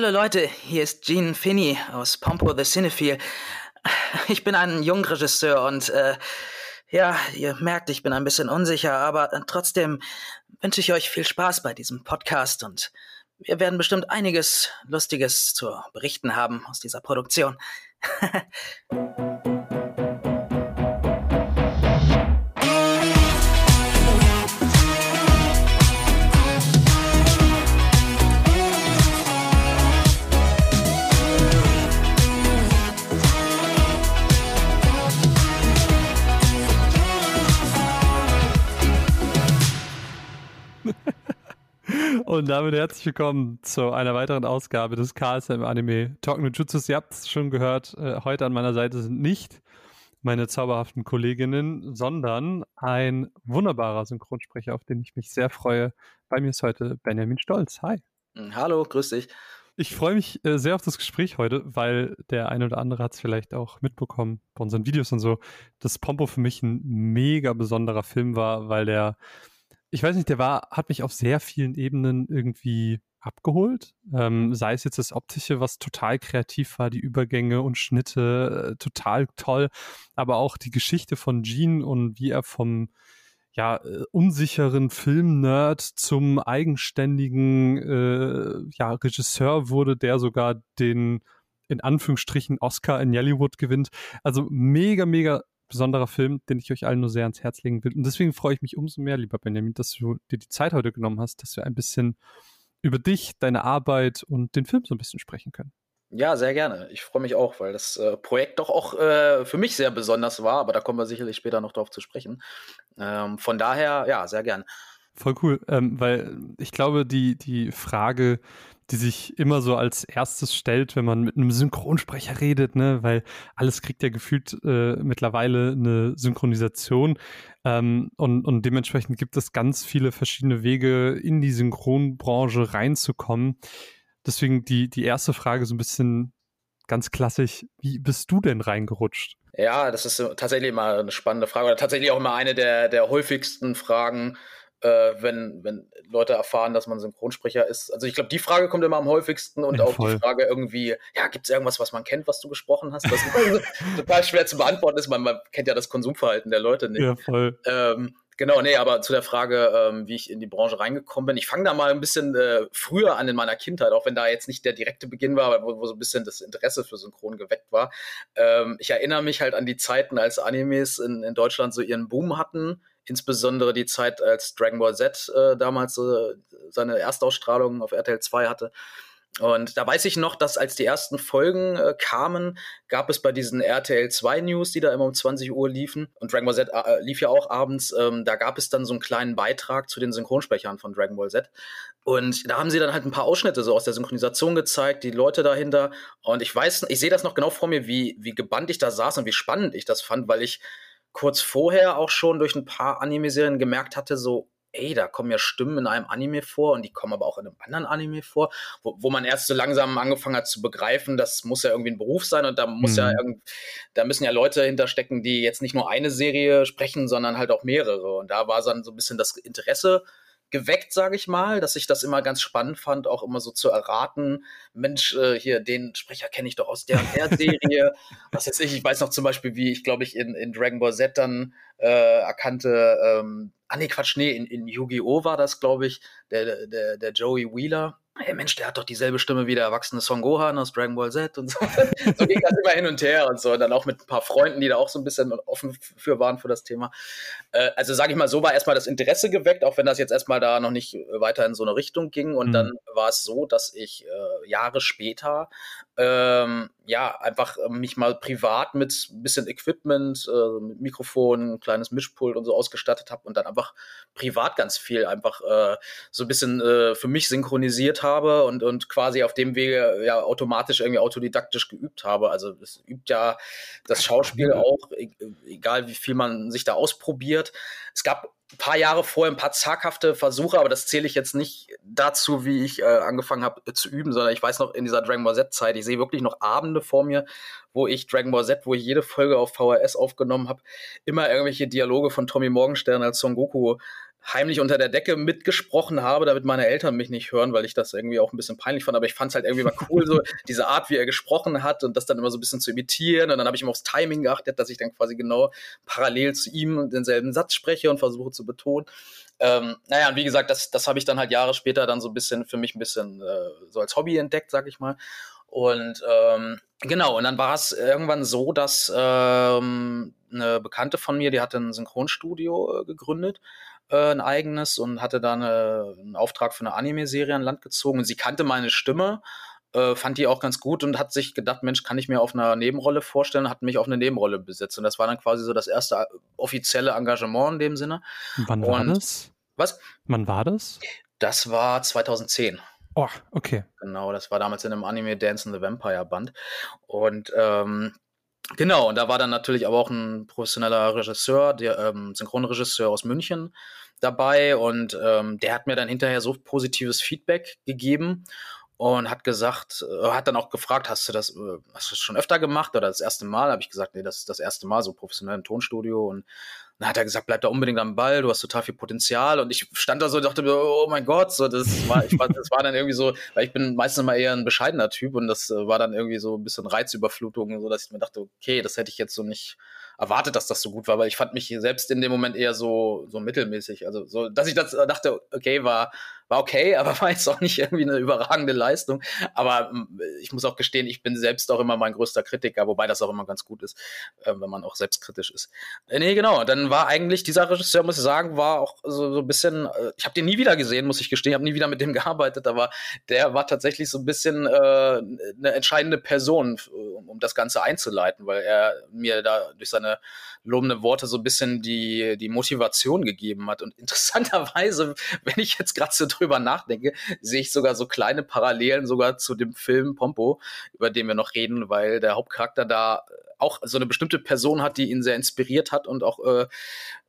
Hallo Leute, hier ist Gene Finney aus Pompo the Cinephile. Ich bin ein Jungregisseur und äh, ja, ihr merkt, ich bin ein bisschen unsicher, aber trotzdem wünsche ich euch viel Spaß bei diesem Podcast und wir werden bestimmt einiges Lustiges zu berichten haben aus dieser Produktion. Und damit herzlich willkommen zu einer weiteren Ausgabe des KSM Anime Talk no Jutsus. Ihr habt es schon gehört, äh, heute an meiner Seite sind nicht meine zauberhaften Kolleginnen, sondern ein wunderbarer Synchronsprecher, auf den ich mich sehr freue. Bei mir ist heute Benjamin Stolz. Hi. Hm, hallo, grüß dich. Ich freue mich äh, sehr auf das Gespräch heute, weil der eine oder andere hat es vielleicht auch mitbekommen bei unseren Videos und so, dass Pompo für mich ein mega besonderer Film war, weil der ich weiß nicht, der war, hat mich auf sehr vielen Ebenen irgendwie abgeholt. Ähm, sei es jetzt das Optische, was total kreativ war, die Übergänge und Schnitte, äh, total toll, aber auch die Geschichte von Gene und wie er vom ja, äh, unsicheren Filmnerd zum eigenständigen äh, ja, Regisseur wurde, der sogar den in Anführungsstrichen Oscar in Hollywood gewinnt. Also mega, mega besonderer Film, den ich euch allen nur sehr ans Herz legen will. Und deswegen freue ich mich umso mehr, lieber Benjamin, dass du dir die Zeit heute genommen hast, dass wir ein bisschen über dich, deine Arbeit und den Film so ein bisschen sprechen können. Ja, sehr gerne. Ich freue mich auch, weil das äh, Projekt doch auch äh, für mich sehr besonders war, aber da kommen wir sicherlich später noch drauf zu sprechen. Ähm, von daher, ja, sehr gerne. Voll cool, ähm, weil ich glaube, die, die Frage, die sich immer so als erstes stellt, wenn man mit einem Synchronsprecher redet, ne, weil alles kriegt ja gefühlt äh, mittlerweile eine Synchronisation ähm, und, und dementsprechend gibt es ganz viele verschiedene Wege, in die Synchronbranche reinzukommen. Deswegen die, die erste Frage so ein bisschen ganz klassisch, wie bist du denn reingerutscht? Ja, das ist tatsächlich immer eine spannende Frage oder tatsächlich auch immer eine der, der häufigsten Fragen, äh, wenn, wenn Leute erfahren, dass man Synchronsprecher ist. Also ich glaube, die Frage kommt immer am häufigsten und ja, auch voll. die Frage irgendwie, ja, gibt es irgendwas, was man kennt, was du gesprochen hast? Das total schwer zu beantworten ist, man, man kennt ja das Konsumverhalten der Leute nicht. Ja, voll. Ähm, Genau, nee, aber zu der Frage, ähm, wie ich in die Branche reingekommen bin. Ich fange da mal ein bisschen äh, früher an in meiner Kindheit, auch wenn da jetzt nicht der direkte Beginn war, wo, wo so ein bisschen das Interesse für Synchron geweckt war. Ähm, ich erinnere mich halt an die Zeiten, als Animes in, in Deutschland so ihren Boom hatten insbesondere die Zeit, als Dragon Ball Z äh, damals äh, seine Erstausstrahlung auf RTL 2 hatte. Und da weiß ich noch, dass als die ersten Folgen äh, kamen, gab es bei diesen RTL 2 News, die da immer um 20 Uhr liefen, und Dragon Ball Z äh, lief ja auch abends, ähm, da gab es dann so einen kleinen Beitrag zu den Synchronsprechern von Dragon Ball Z. Und da haben sie dann halt ein paar Ausschnitte so aus der Synchronisation gezeigt, die Leute dahinter. Und ich weiß, ich sehe das noch genau vor mir, wie, wie gebannt ich da saß und wie spannend ich das fand, weil ich kurz vorher auch schon durch ein paar Anime-Serien gemerkt hatte, so, ey, da kommen ja Stimmen in einem Anime vor und die kommen aber auch in einem anderen Anime vor, wo, wo man erst so langsam angefangen hat zu begreifen, das muss ja irgendwie ein Beruf sein und da muss mhm. ja irgend, da müssen ja Leute hinterstecken, die jetzt nicht nur eine Serie sprechen, sondern halt auch mehrere. Und da war dann so ein bisschen das Interesse geweckt, sage ich mal, dass ich das immer ganz spannend fand, auch immer so zu erraten, Mensch, äh, hier, den Sprecher kenne ich doch aus der und der Serie. Was weiß ich, ich weiß noch zum Beispiel, wie ich, glaube ich, in, in Dragon Ball Z dann äh, erkannte, ähm, ah nee, Quatsch, nee, in, in Yu-Gi-Oh! war das, glaube ich, der, der, der Joey Wheeler, hey Mensch, der hat doch dieselbe Stimme wie der erwachsene Son Gohan aus Dragon Ball Z und so. so ging das immer hin und her und so. Und dann auch mit ein paar Freunden, die da auch so ein bisschen offen für waren für das Thema. Äh, also sage ich mal, so war erstmal das Interesse geweckt, auch wenn das jetzt erstmal da noch nicht weiter in so eine Richtung ging. Und mhm. dann war es so, dass ich äh, Jahre später ähm, ja, einfach äh, mich mal privat mit ein bisschen Equipment, äh, mit Mikrofon, ein kleines Mischpult und so ausgestattet habe und dann einfach privat ganz viel einfach äh, so ein bisschen äh, für mich synchronisiert habe und, und quasi auf dem Wege ja automatisch irgendwie autodidaktisch geübt habe. Also es übt ja das Schauspiel auch, e-, egal wie viel man sich da ausprobiert. Es gab ein paar Jahre vorher ein paar zaghafte Versuche, aber das zähle ich jetzt nicht dazu, wie ich äh, angefangen habe äh, zu üben, sondern ich weiß noch in dieser Dragon Ball Z-Zeit, ich sehe wirklich noch Abende vor mir, wo ich Dragon Ball Z, wo ich jede Folge auf VHS aufgenommen habe, immer irgendwelche Dialoge von Tommy Morgenstern als Son Goku heimlich unter der Decke mitgesprochen habe, damit meine Eltern mich nicht hören, weil ich das irgendwie auch ein bisschen peinlich fand. Aber ich fand es halt irgendwie mal cool, so diese Art, wie er gesprochen hat und das dann immer so ein bisschen zu imitieren. Und dann habe ich immer aufs Timing geachtet, dass ich dann quasi genau parallel zu ihm denselben Satz spreche und versuche zu betonen. Ähm, naja, und wie gesagt, das, das habe ich dann halt Jahre später dann so ein bisschen für mich ein bisschen äh, so als Hobby entdeckt, sag ich mal. Und ähm, genau, und dann war es irgendwann so, dass ähm, eine Bekannte von mir, die hatte ein Synchronstudio äh, gegründet, äh, ein eigenes, und hatte da eine, einen Auftrag für eine Anime-Serie an Land gezogen. Und sie kannte meine Stimme, äh, fand die auch ganz gut und hat sich gedacht, Mensch, kann ich mir auf einer Nebenrolle vorstellen, hat mich auf eine Nebenrolle besetzt. Und das war dann quasi so das erste äh, offizielle Engagement in dem Sinne. Wann war und, das? Was? Wann war das? Das war 2010. Oh, okay. Genau, das war damals in einem Anime Dance in the Vampire Band. Und ähm, genau, und da war dann natürlich aber auch ein professioneller Regisseur, der ähm, Synchronregisseur aus München dabei und ähm, der hat mir dann hinterher so positives Feedback gegeben und hat gesagt, äh, hat dann auch gefragt, hast du das, äh, hast du das schon öfter gemacht oder das erste Mal? Habe ich gesagt, nee, das ist das erste Mal so professionell im Tonstudio und dann hat er gesagt, bleib da unbedingt am Ball, du hast total viel Potenzial. Und ich stand da so und dachte mir, oh mein Gott, so das war, ich war, das war dann irgendwie so, weil ich bin meistens mal eher ein bescheidener Typ und das äh, war dann irgendwie so ein bisschen Reizüberflutung, so dass ich mir dachte, okay, das hätte ich jetzt so nicht erwartet, dass das so gut war, weil ich fand mich selbst in dem Moment eher so, so mittelmäßig. Also so, dass ich das dachte, okay, war, war okay, aber war jetzt auch nicht irgendwie eine überragende Leistung. Aber hm, ich muss auch gestehen, ich bin selbst auch immer mein größter Kritiker, wobei das auch immer ganz gut ist, äh, wenn man auch selbstkritisch ist. Äh, nee, genau. Dann war eigentlich dieser Regisseur, muss ich sagen, war auch so, so ein bisschen, äh, ich habe den nie wieder gesehen, muss ich gestehen, ich habe nie wieder mit dem gearbeitet, aber der war tatsächlich so ein bisschen äh, eine entscheidende Person, um, um das Ganze einzuleiten, weil er mir da durch seine lobende Worte so ein bisschen die, die Motivation gegeben hat. Und interessanterweise, wenn ich jetzt gerade so drüber nachdenke, sehe ich sogar so kleine Parallelen sogar zu dem Film Pompo, über den wir noch reden, weil der Hauptcharakter da auch so eine bestimmte Person hat, die ihn sehr inspiriert hat und auch äh,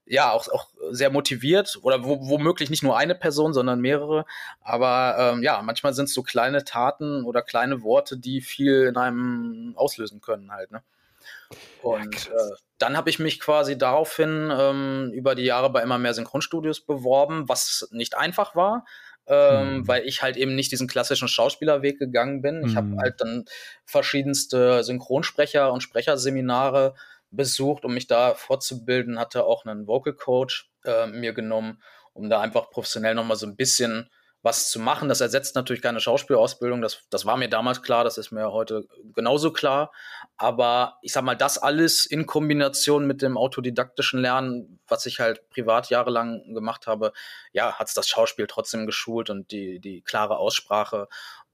ja, auch, auch sehr motiviert oder wo, womöglich nicht nur eine Person, sondern mehrere. Aber ähm, ja, manchmal sind es so kleine Taten oder kleine Worte, die viel in einem auslösen können halt, ne? Und ja, äh, dann habe ich mich quasi daraufhin ähm, über die Jahre bei immer mehr Synchronstudios beworben, was nicht einfach war, ähm, mhm. weil ich halt eben nicht diesen klassischen Schauspielerweg gegangen bin. Ich habe mhm. halt dann verschiedenste Synchronsprecher und Sprecherseminare besucht, um mich da fortzubilden, hatte auch einen Vocal Coach äh, mir genommen, um da einfach professionell nochmal so ein bisschen was zu machen. Das ersetzt natürlich keine Schauspielausbildung. Das, das war mir damals klar, das ist mir heute genauso klar. Aber ich sag mal, das alles in Kombination mit dem autodidaktischen Lernen, was ich halt privat jahrelang gemacht habe, ja, hat das Schauspiel trotzdem geschult und die, die klare Aussprache.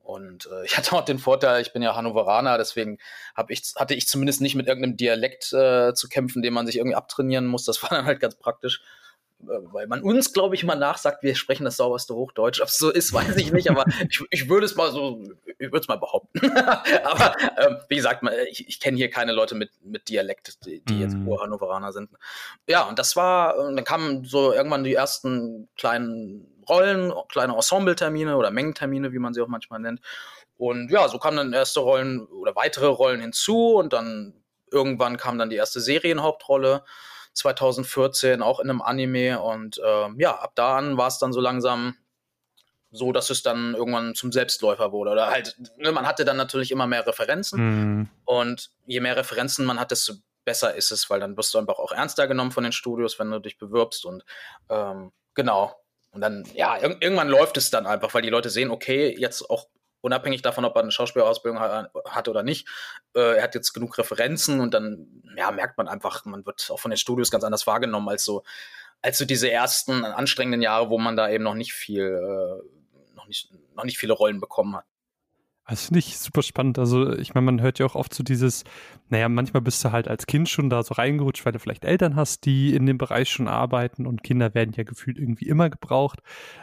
Und äh, ich hatte auch den Vorteil, ich bin ja Hannoveraner, deswegen hab ich, hatte ich zumindest nicht mit irgendeinem Dialekt äh, zu kämpfen, den man sich irgendwie abtrainieren muss. Das war dann halt ganz praktisch. Weil man uns, glaube ich, immer nachsagt, wir sprechen das sauberste Hochdeutsch. Ob es so ist, weiß ich nicht, aber ich, ich würde es mal so, ich würde es mal behaupten. aber ähm, wie gesagt, ich, ich kenne hier keine Leute mit, mit Dialekt, die, die jetzt mhm. Hannoveraner sind. Ja, und das war, dann kamen so irgendwann die ersten kleinen Rollen, kleine Ensemble-Termine oder Mengentermine, wie man sie auch manchmal nennt. Und ja, so kamen dann erste Rollen oder weitere Rollen hinzu und dann irgendwann kam dann die erste Serienhauptrolle. 2014 auch in einem Anime und äh, ja, ab da an war es dann so langsam so, dass es dann irgendwann zum Selbstläufer wurde. Oder halt, ne, man hatte dann natürlich immer mehr Referenzen mhm. und je mehr Referenzen man hat, desto besser ist es, weil dann wirst du einfach auch ernster genommen von den Studios, wenn du dich bewirbst und ähm, genau. Und dann, ja, ir irgendwann läuft es dann einfach, weil die Leute sehen, okay, jetzt auch unabhängig davon, ob er eine Schauspielausbildung hat oder nicht. Äh, er hat jetzt genug Referenzen und dann ja, merkt man einfach, man wird auch von den Studios ganz anders wahrgenommen als so, als so diese ersten anstrengenden Jahre, wo man da eben noch nicht viel, äh, noch nicht, noch nicht viele Rollen bekommen hat. Das finde ich super spannend. Also, ich meine, man hört ja auch oft so dieses, naja, manchmal bist du halt als Kind schon da so reingerutscht, weil du vielleicht Eltern hast, die in dem Bereich schon arbeiten und Kinder werden ja gefühlt irgendwie immer gebraucht.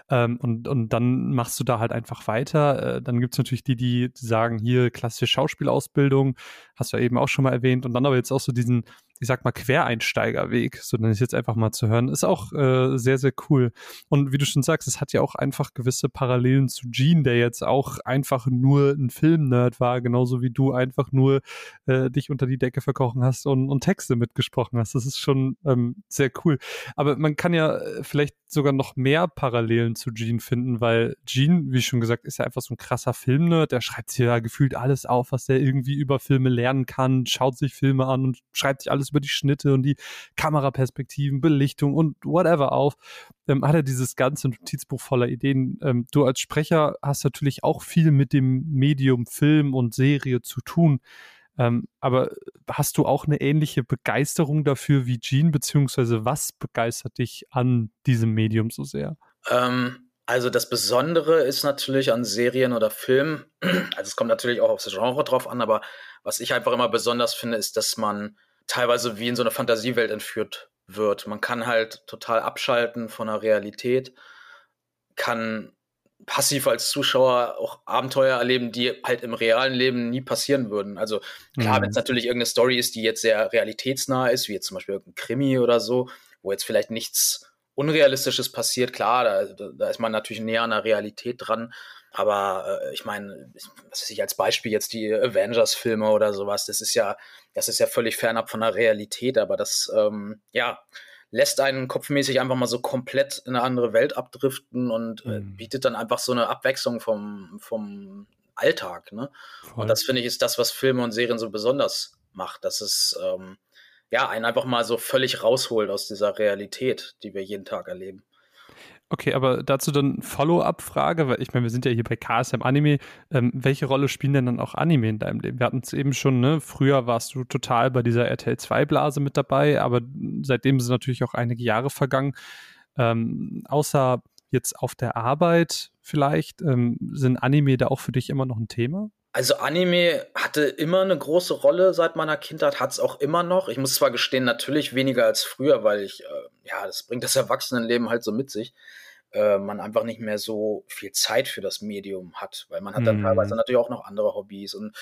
Ähm, und, und dann machst du da halt einfach weiter. Äh, dann gibt es natürlich die, die sagen, hier klassische Schauspielausbildung, hast du ja eben auch schon mal erwähnt. Und dann aber jetzt auch so diesen, ich sag mal, Quereinsteigerweg, so nenne ich jetzt einfach mal zu hören, ist auch äh, sehr, sehr cool. Und wie du schon sagst, es hat ja auch einfach gewisse Parallelen zu Gene, der jetzt auch einfach nur ein Film-Nerd war, genauso wie du einfach nur äh, dich unter die Decke verkochen hast und, und Texte mitgesprochen hast. Das ist schon ähm, sehr cool. Aber man kann ja äh, vielleicht sogar noch mehr Parallelen zu Gene finden, weil Gene, wie schon gesagt, ist ja einfach so ein krasser Filmnerd. Der schreibt sich ja gefühlt alles auf, was er irgendwie über Filme lernen kann, schaut sich Filme an und schreibt sich alles über die Schnitte und die Kameraperspektiven, Belichtung und whatever auf. Ähm, hat er dieses ganze Notizbuch voller Ideen. Ähm, du als Sprecher hast natürlich auch viel mit dem Medium Film und Serie zu tun. Ähm, aber hast du auch eine ähnliche Begeisterung dafür wie Gene, beziehungsweise was begeistert dich an diesem Medium so sehr? Ähm, also das Besondere ist natürlich an Serien oder Filmen, also es kommt natürlich auch aufs Genre drauf an, aber was ich einfach immer besonders finde, ist, dass man teilweise wie in so eine Fantasiewelt entführt wird. Man kann halt total abschalten von der Realität, kann passiv als Zuschauer auch Abenteuer erleben, die halt im realen Leben nie passieren würden. Also klar, mhm. wenn es natürlich irgendeine Story ist, die jetzt sehr realitätsnah ist, wie jetzt zum Beispiel irgendein Krimi oder so, wo jetzt vielleicht nichts Unrealistisches passiert, klar, da, da ist man natürlich näher an der Realität dran. Aber äh, ich meine, was weiß ich, als Beispiel jetzt die Avengers-Filme oder sowas, das ist ja, das ist ja völlig fernab von der Realität, aber das, ähm, ja, lässt einen kopfmäßig einfach mal so komplett in eine andere Welt abdriften und äh, mhm. bietet dann einfach so eine Abwechslung vom, vom Alltag. Ne? Und das finde ich ist das, was Filme und Serien so besonders macht, dass es ähm, ja einen einfach mal so völlig rausholt aus dieser Realität, die wir jeden Tag erleben. Okay, aber dazu dann Follow-up-Frage, weil ich meine, wir sind ja hier bei KSM Anime. Ähm, welche Rolle spielen denn dann auch Anime in deinem Leben? Wir hatten es eben schon, ne? Früher warst du total bei dieser RTL 2-Blase mit dabei, aber seitdem sind natürlich auch einige Jahre vergangen. Ähm, außer jetzt auf der Arbeit vielleicht, ähm, sind Anime da auch für dich immer noch ein Thema? Also Anime hatte immer eine große Rolle seit meiner Kindheit, hat es auch immer noch. Ich muss zwar gestehen, natürlich weniger als früher, weil ich, äh, ja, das bringt das Erwachsenenleben halt so mit sich. Äh, man einfach nicht mehr so viel Zeit für das Medium hat, weil man hat dann mm. teilweise natürlich auch noch andere Hobbys und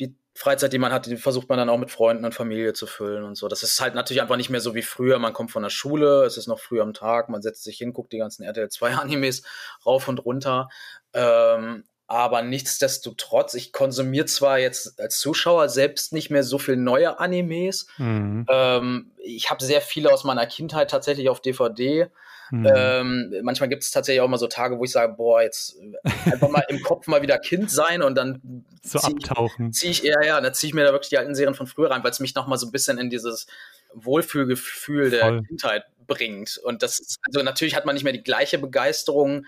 die Freizeit, die man hat, die versucht man dann auch mit Freunden und Familie zu füllen und so. Das ist halt natürlich einfach nicht mehr so wie früher. Man kommt von der Schule, es ist noch früh am Tag, man setzt sich hin, guckt die ganzen RTL 2 Animes rauf und runter. Ähm, aber nichtsdestotrotz, ich konsumiere zwar jetzt als Zuschauer selbst nicht mehr so viel neue Animes. Mhm. Ähm, ich habe sehr viele aus meiner Kindheit tatsächlich auf DVD. Mhm. Ähm, manchmal gibt es tatsächlich auch mal so Tage, wo ich sage, boah, jetzt einfach mal im Kopf mal wieder Kind sein und dann so zieh abtauchen. Ziehe ich, ja, ja, dann ziehe ich mir da wirklich die alten Serien von früher rein, weil es mich noch mal so ein bisschen in dieses Wohlfühlgefühl der Voll. Kindheit bringt. Und das ist, also natürlich hat man nicht mehr die gleiche Begeisterung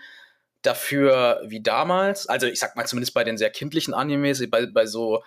dafür wie damals. Also ich sag mal zumindest bei den sehr kindlichen Animes, bei, bei so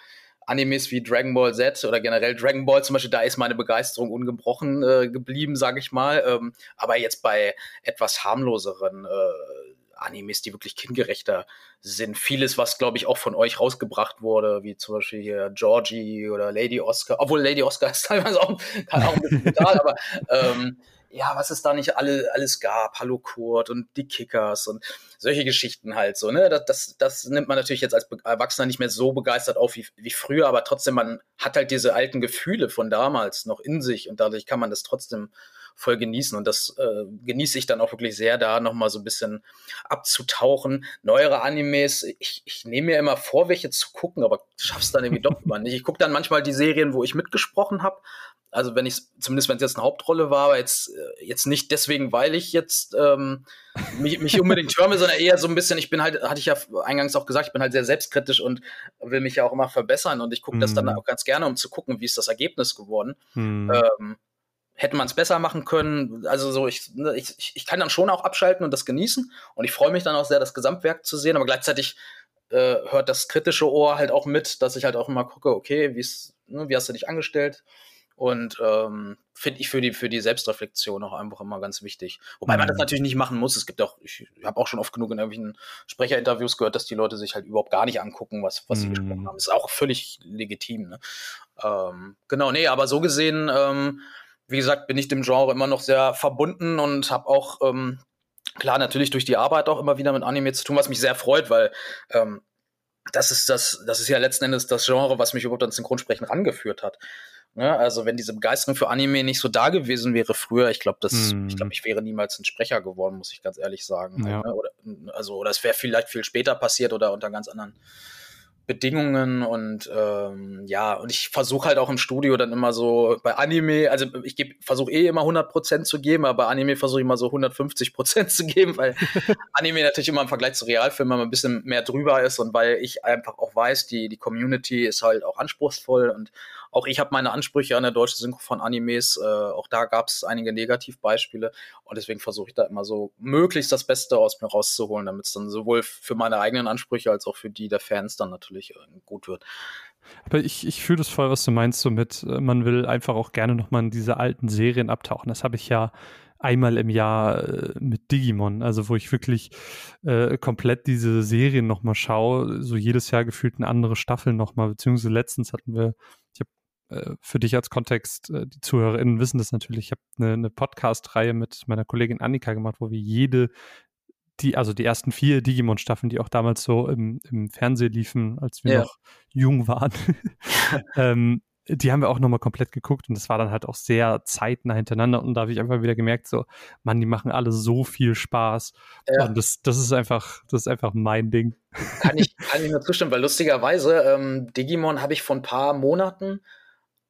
Animes wie Dragon Ball Z oder generell Dragon Ball zum Beispiel, da ist meine Begeisterung ungebrochen äh, geblieben, sage ich mal. Ähm, aber jetzt bei etwas harmloseren äh, Animes, die wirklich kindgerechter sind, vieles, was glaube ich auch von euch rausgebracht wurde, wie zum Beispiel hier Georgie oder Lady Oscar, obwohl Lady Oscar ist teilweise auch, auch ein bisschen brutal, aber ähm, ja, was es da nicht alle, alles gab, Hallo Kurt und die Kickers und solche Geschichten halt so, ne? Das, das, das nimmt man natürlich jetzt als Erwachsener nicht mehr so begeistert auf wie, wie früher, aber trotzdem, man hat halt diese alten Gefühle von damals noch in sich und dadurch kann man das trotzdem voll genießen. Und das äh, genieße ich dann auch wirklich sehr, da nochmal so ein bisschen abzutauchen. Neuere Animes, ich, ich nehme mir immer vor, welche zu gucken, aber schaff's dann irgendwie doch immer nicht. Ich gucke dann manchmal die Serien, wo ich mitgesprochen habe, also wenn ich zumindest wenn es jetzt eine Hauptrolle war, aber jetzt äh, jetzt nicht deswegen, weil ich jetzt ähm, mich, mich unbedingt türme, sondern eher so ein bisschen, ich bin halt, hatte ich ja eingangs auch gesagt, ich bin halt sehr selbstkritisch und will mich ja auch immer verbessern und ich gucke mhm. das dann mhm. auch ganz gerne, um zu gucken, wie ist das Ergebnis geworden. Mhm. Ähm, hätte man es besser machen können. Also so, ich, ne, ich, ich kann dann schon auch abschalten und das genießen. Und ich freue mich dann auch sehr, das Gesamtwerk zu sehen, aber gleichzeitig äh, hört das kritische Ohr halt auch mit, dass ich halt auch immer gucke, okay, ne, wie hast du dich angestellt? Und ähm, finde ich für die, für die Selbstreflexion auch einfach immer ganz wichtig. Wobei man das mhm. natürlich nicht machen muss. Es gibt auch, ich habe auch schon oft genug in irgendwelchen Sprecherinterviews gehört, dass die Leute sich halt überhaupt gar nicht angucken, was, was sie gesprochen mhm. haben. Ist auch völlig legitim. Ne? Ähm, genau, nee, aber so gesehen, ähm, wie gesagt, bin ich dem Genre immer noch sehr verbunden und habe auch ähm, klar natürlich durch die Arbeit auch immer wieder mit Anime zu tun, was mich sehr freut, weil ähm, das ist das, das ist ja letzten Endes das Genre, was mich überhaupt ans Synchronsprechen rangeführt hat. Ne? Also wenn diese Begeisterung für Anime nicht so da gewesen wäre früher, ich glaube, das, hm. ich glaube, ich wäre niemals ein Sprecher geworden, muss ich ganz ehrlich sagen. Ja. Ne? Oder, also oder es wäre vielleicht viel später passiert oder unter ganz anderen Bedingungen und ähm, ja, und ich versuche halt auch im Studio dann immer so bei Anime, also ich versuche eh immer 100% zu geben, aber bei Anime versuche ich immer so 150% zu geben, weil Anime natürlich immer im Vergleich zu Realfilmen immer ein bisschen mehr drüber ist und weil ich einfach auch weiß, die, die Community ist halt auch anspruchsvoll und auch ich habe meine Ansprüche an der deutschen Synchro von Animes. Äh, auch da gab es einige Negativbeispiele. Und deswegen versuche ich da immer so möglichst das Beste aus mir rauszuholen, damit es dann sowohl für meine eigenen Ansprüche als auch für die der Fans dann natürlich äh, gut wird. Aber ich, ich fühle das voll, was du meinst, so mit, äh, man will einfach auch gerne nochmal in diese alten Serien abtauchen. Das habe ich ja einmal im Jahr äh, mit Digimon, also wo ich wirklich äh, komplett diese Serien nochmal schaue, so jedes Jahr gefühlt eine andere Staffel nochmal, beziehungsweise letztens hatten wir, für dich als Kontext, äh, die ZuhörerInnen wissen das natürlich, ich habe eine, eine Podcast-Reihe mit meiner Kollegin Annika gemacht, wo wir jede die, also die ersten vier Digimon-Staffeln, die auch damals so im, im Fernsehen liefen, als wir ja. noch jung waren, ähm, die haben wir auch nochmal komplett geguckt und das war dann halt auch sehr zeitnah hintereinander und da habe ich einfach wieder gemerkt, so, Mann, die machen alle so viel Spaß ja. und das, das ist einfach, das ist einfach mein Ding. Kann ich, kann ich nur zustimmen, weil lustigerweise ähm, Digimon habe ich vor ein paar Monaten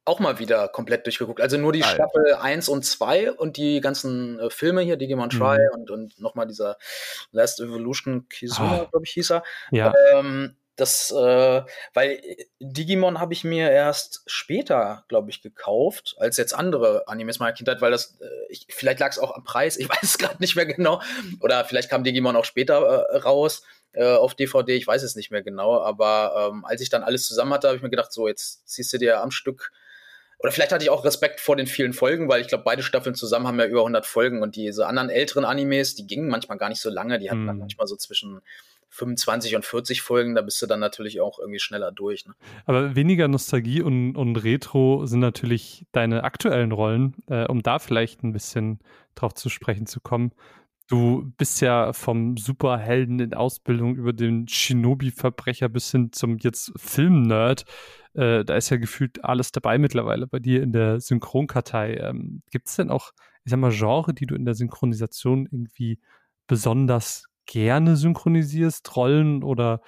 auch mal wieder komplett durchgeguckt. Also nur die Alter. Staffel 1 und 2 und die ganzen äh, Filme hier, Digimon Try mhm. und, und nochmal dieser Last Evolution Kizuna, oh. glaube ich, hieß er. Ja. Ähm, das, äh, weil Digimon habe ich mir erst später, glaube ich, gekauft, als jetzt andere Animes meiner Kindheit, weil das, äh, ich, vielleicht lag es auch am Preis, ich weiß es gerade nicht mehr genau. Oder vielleicht kam Digimon auch später äh, raus äh, auf DVD, ich weiß es nicht mehr genau. Aber ähm, als ich dann alles zusammen hatte, habe ich mir gedacht, so, jetzt ziehst du dir am Stück oder vielleicht hatte ich auch Respekt vor den vielen Folgen, weil ich glaube, beide Staffeln zusammen haben ja über 100 Folgen und diese anderen älteren Animes, die gingen manchmal gar nicht so lange, die hatten mm. dann mhm. manchmal so zwischen 25 und 40 Folgen, da bist du dann natürlich auch irgendwie schneller durch. Ne? Aber weniger Nostalgie und, und Retro sind natürlich deine aktuellen Rollen, äh, um da vielleicht ein bisschen drauf zu sprechen zu kommen. Du bist ja vom Superhelden in Ausbildung über den Shinobi-Verbrecher bis hin zum jetzt Film-Nerd. Äh, da ist ja gefühlt alles dabei mittlerweile bei dir in der Synchronkartei. Ähm, Gibt es denn auch, ich sag mal, Genre, die du in der Synchronisation irgendwie besonders gerne synchronisierst, Rollen oder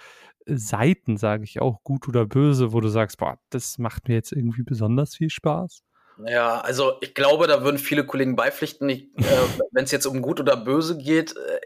Seiten, sage ich auch, gut oder böse, wo du sagst, boah, das macht mir jetzt irgendwie besonders viel Spaß? Ja, also ich glaube, da würden viele Kollegen beipflichten. äh, Wenn es jetzt um gut oder böse geht, äh,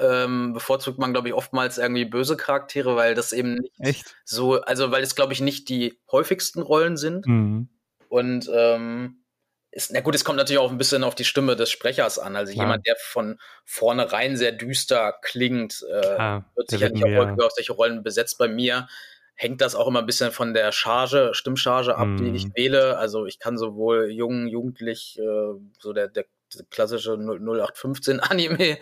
ähm, bevorzugt man, glaube ich, oftmals irgendwie böse Charaktere, weil das eben nicht Echt? so, also weil es, glaube ich, nicht die häufigsten Rollen sind. Mhm. Und ähm, ist, na gut, es kommt natürlich auch ein bisschen auf die Stimme des Sprechers an. Also Klar. jemand, der von vornherein sehr düster klingt, äh, Klar, wird sicher nicht auch auf solche Rollen besetzt. Bei mir hängt das auch immer ein bisschen von der Charge, Stimmcharge ab, mm. die ich mhm. wähle. Also ich kann sowohl jung, jugendlich, äh, so der, der klassische 0815 Anime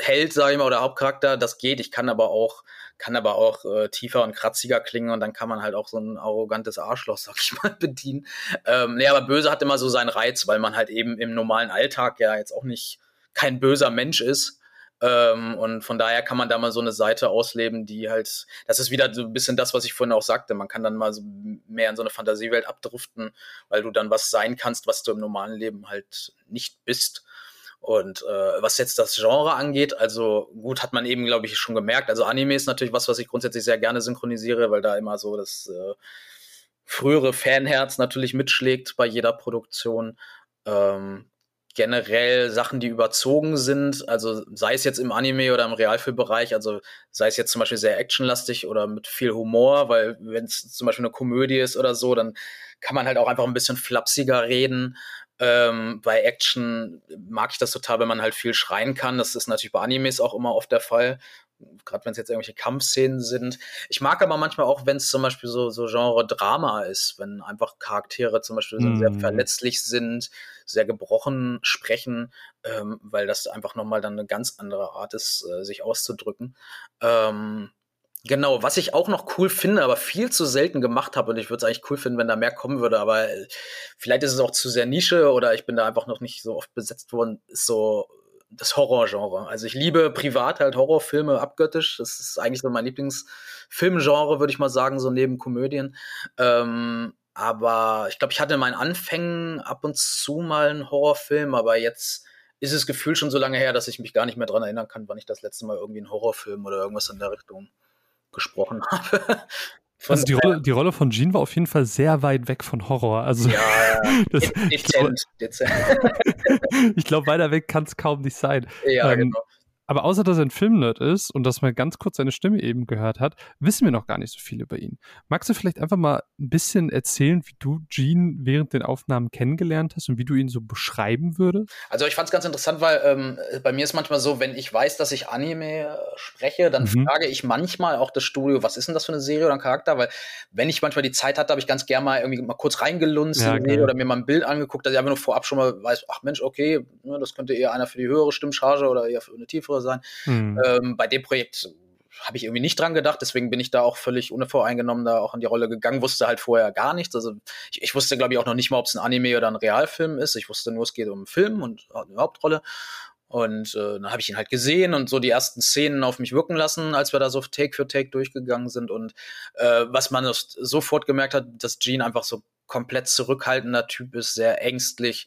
Held, sage ich mal, oder Hauptcharakter, das geht. Ich kann aber auch, kann aber auch äh, tiefer und kratziger klingen und dann kann man halt auch so ein arrogantes Arschloch, sag ich mal, bedienen. Ähm, nee, aber böse hat immer so seinen Reiz, weil man halt eben im normalen Alltag ja jetzt auch nicht kein böser Mensch ist. Ähm, und von daher kann man da mal so eine Seite ausleben, die halt, das ist wieder so ein bisschen das, was ich vorhin auch sagte. Man kann dann mal so mehr in so eine Fantasiewelt abdriften, weil du dann was sein kannst, was du im normalen Leben halt nicht bist. Und äh, was jetzt das Genre angeht, also gut, hat man eben, glaube ich, schon gemerkt. Also Anime ist natürlich was, was ich grundsätzlich sehr gerne synchronisiere, weil da immer so das äh, frühere Fanherz natürlich mitschlägt bei jeder Produktion. Ähm, generell Sachen, die überzogen sind, also sei es jetzt im Anime oder im Realfilmbereich, also sei es jetzt zum Beispiel sehr actionlastig oder mit viel Humor, weil wenn es zum Beispiel eine Komödie ist oder so, dann kann man halt auch einfach ein bisschen flapsiger reden. Ähm, bei Action mag ich das total, wenn man halt viel schreien kann. Das ist natürlich bei Animes auch immer oft der Fall gerade wenn es jetzt irgendwelche Kampfszenen sind. Ich mag aber manchmal auch, wenn es zum Beispiel so, so Genre Drama ist, wenn einfach Charaktere zum Beispiel mm. sehr mhm. verletzlich sind, sehr gebrochen sprechen, ähm, weil das einfach nochmal dann eine ganz andere Art ist, äh, sich auszudrücken. Ähm, Genau, was ich auch noch cool finde, aber viel zu selten gemacht habe und ich würde es eigentlich cool finden, wenn da mehr kommen würde, aber äh, vielleicht ist es auch zu sehr Nische oder ich bin da einfach noch nicht so oft besetzt worden, ist so das Horrorgenre. Also ich liebe privat halt Horrorfilme abgöttisch. Das ist eigentlich so mein Lieblingsfilmgenre, würde ich mal sagen, so neben Komödien. Ähm, aber ich glaube, ich hatte in meinen Anfängen ab und zu mal einen Horrorfilm, aber jetzt ist es gefühlt schon so lange her, dass ich mich gar nicht mehr dran erinnern kann, wann ich das letzte Mal irgendwie einen Horrorfilm oder irgendwas in der Richtung gesprochen habe. also die Rolle, die Rolle von Jean war auf jeden Fall sehr weit weg von Horror. Also ja, das, dezent, ich dezent. ich glaube, weiter weg kann es kaum nicht sein. Ja, ähm, genau. Aber außer dass er ein Filmnerd ist und dass man ganz kurz seine Stimme eben gehört hat, wissen wir noch gar nicht so viel über ihn. Magst du vielleicht einfach mal ein bisschen erzählen, wie du Gene während den Aufnahmen kennengelernt hast und wie du ihn so beschreiben würdest? Also ich fand es ganz interessant, weil ähm, bei mir ist manchmal so, wenn ich weiß, dass ich Anime spreche, dann mhm. frage ich manchmal auch das Studio, was ist denn das für eine Serie oder ein Charakter? Weil wenn ich manchmal die Zeit hatte, habe ich ganz gerne mal irgendwie mal kurz reingelunzt ja, oder mir mal ein Bild angeguckt, dass ich einfach nur vorab schon mal weiß, ach Mensch, okay, ne, das könnte eher einer für die höhere Stimmcharge oder eher für eine tiefere Hörer sein. Mhm. Ähm, bei dem Projekt habe ich irgendwie nicht dran gedacht, deswegen bin ich da auch völlig unvoreingenommen da auch in die Rolle gegangen, wusste halt vorher gar nichts. Also ich, ich wusste, glaube ich, auch noch nicht mal, ob es ein Anime oder ein Realfilm ist. Ich wusste nur, es geht um einen Film und eine Hauptrolle. Und äh, dann habe ich ihn halt gesehen und so die ersten Szenen auf mich wirken lassen, als wir da so Take für Take durchgegangen sind. Und äh, was man sofort gemerkt hat, dass Gene einfach so komplett zurückhaltender Typ ist, sehr ängstlich,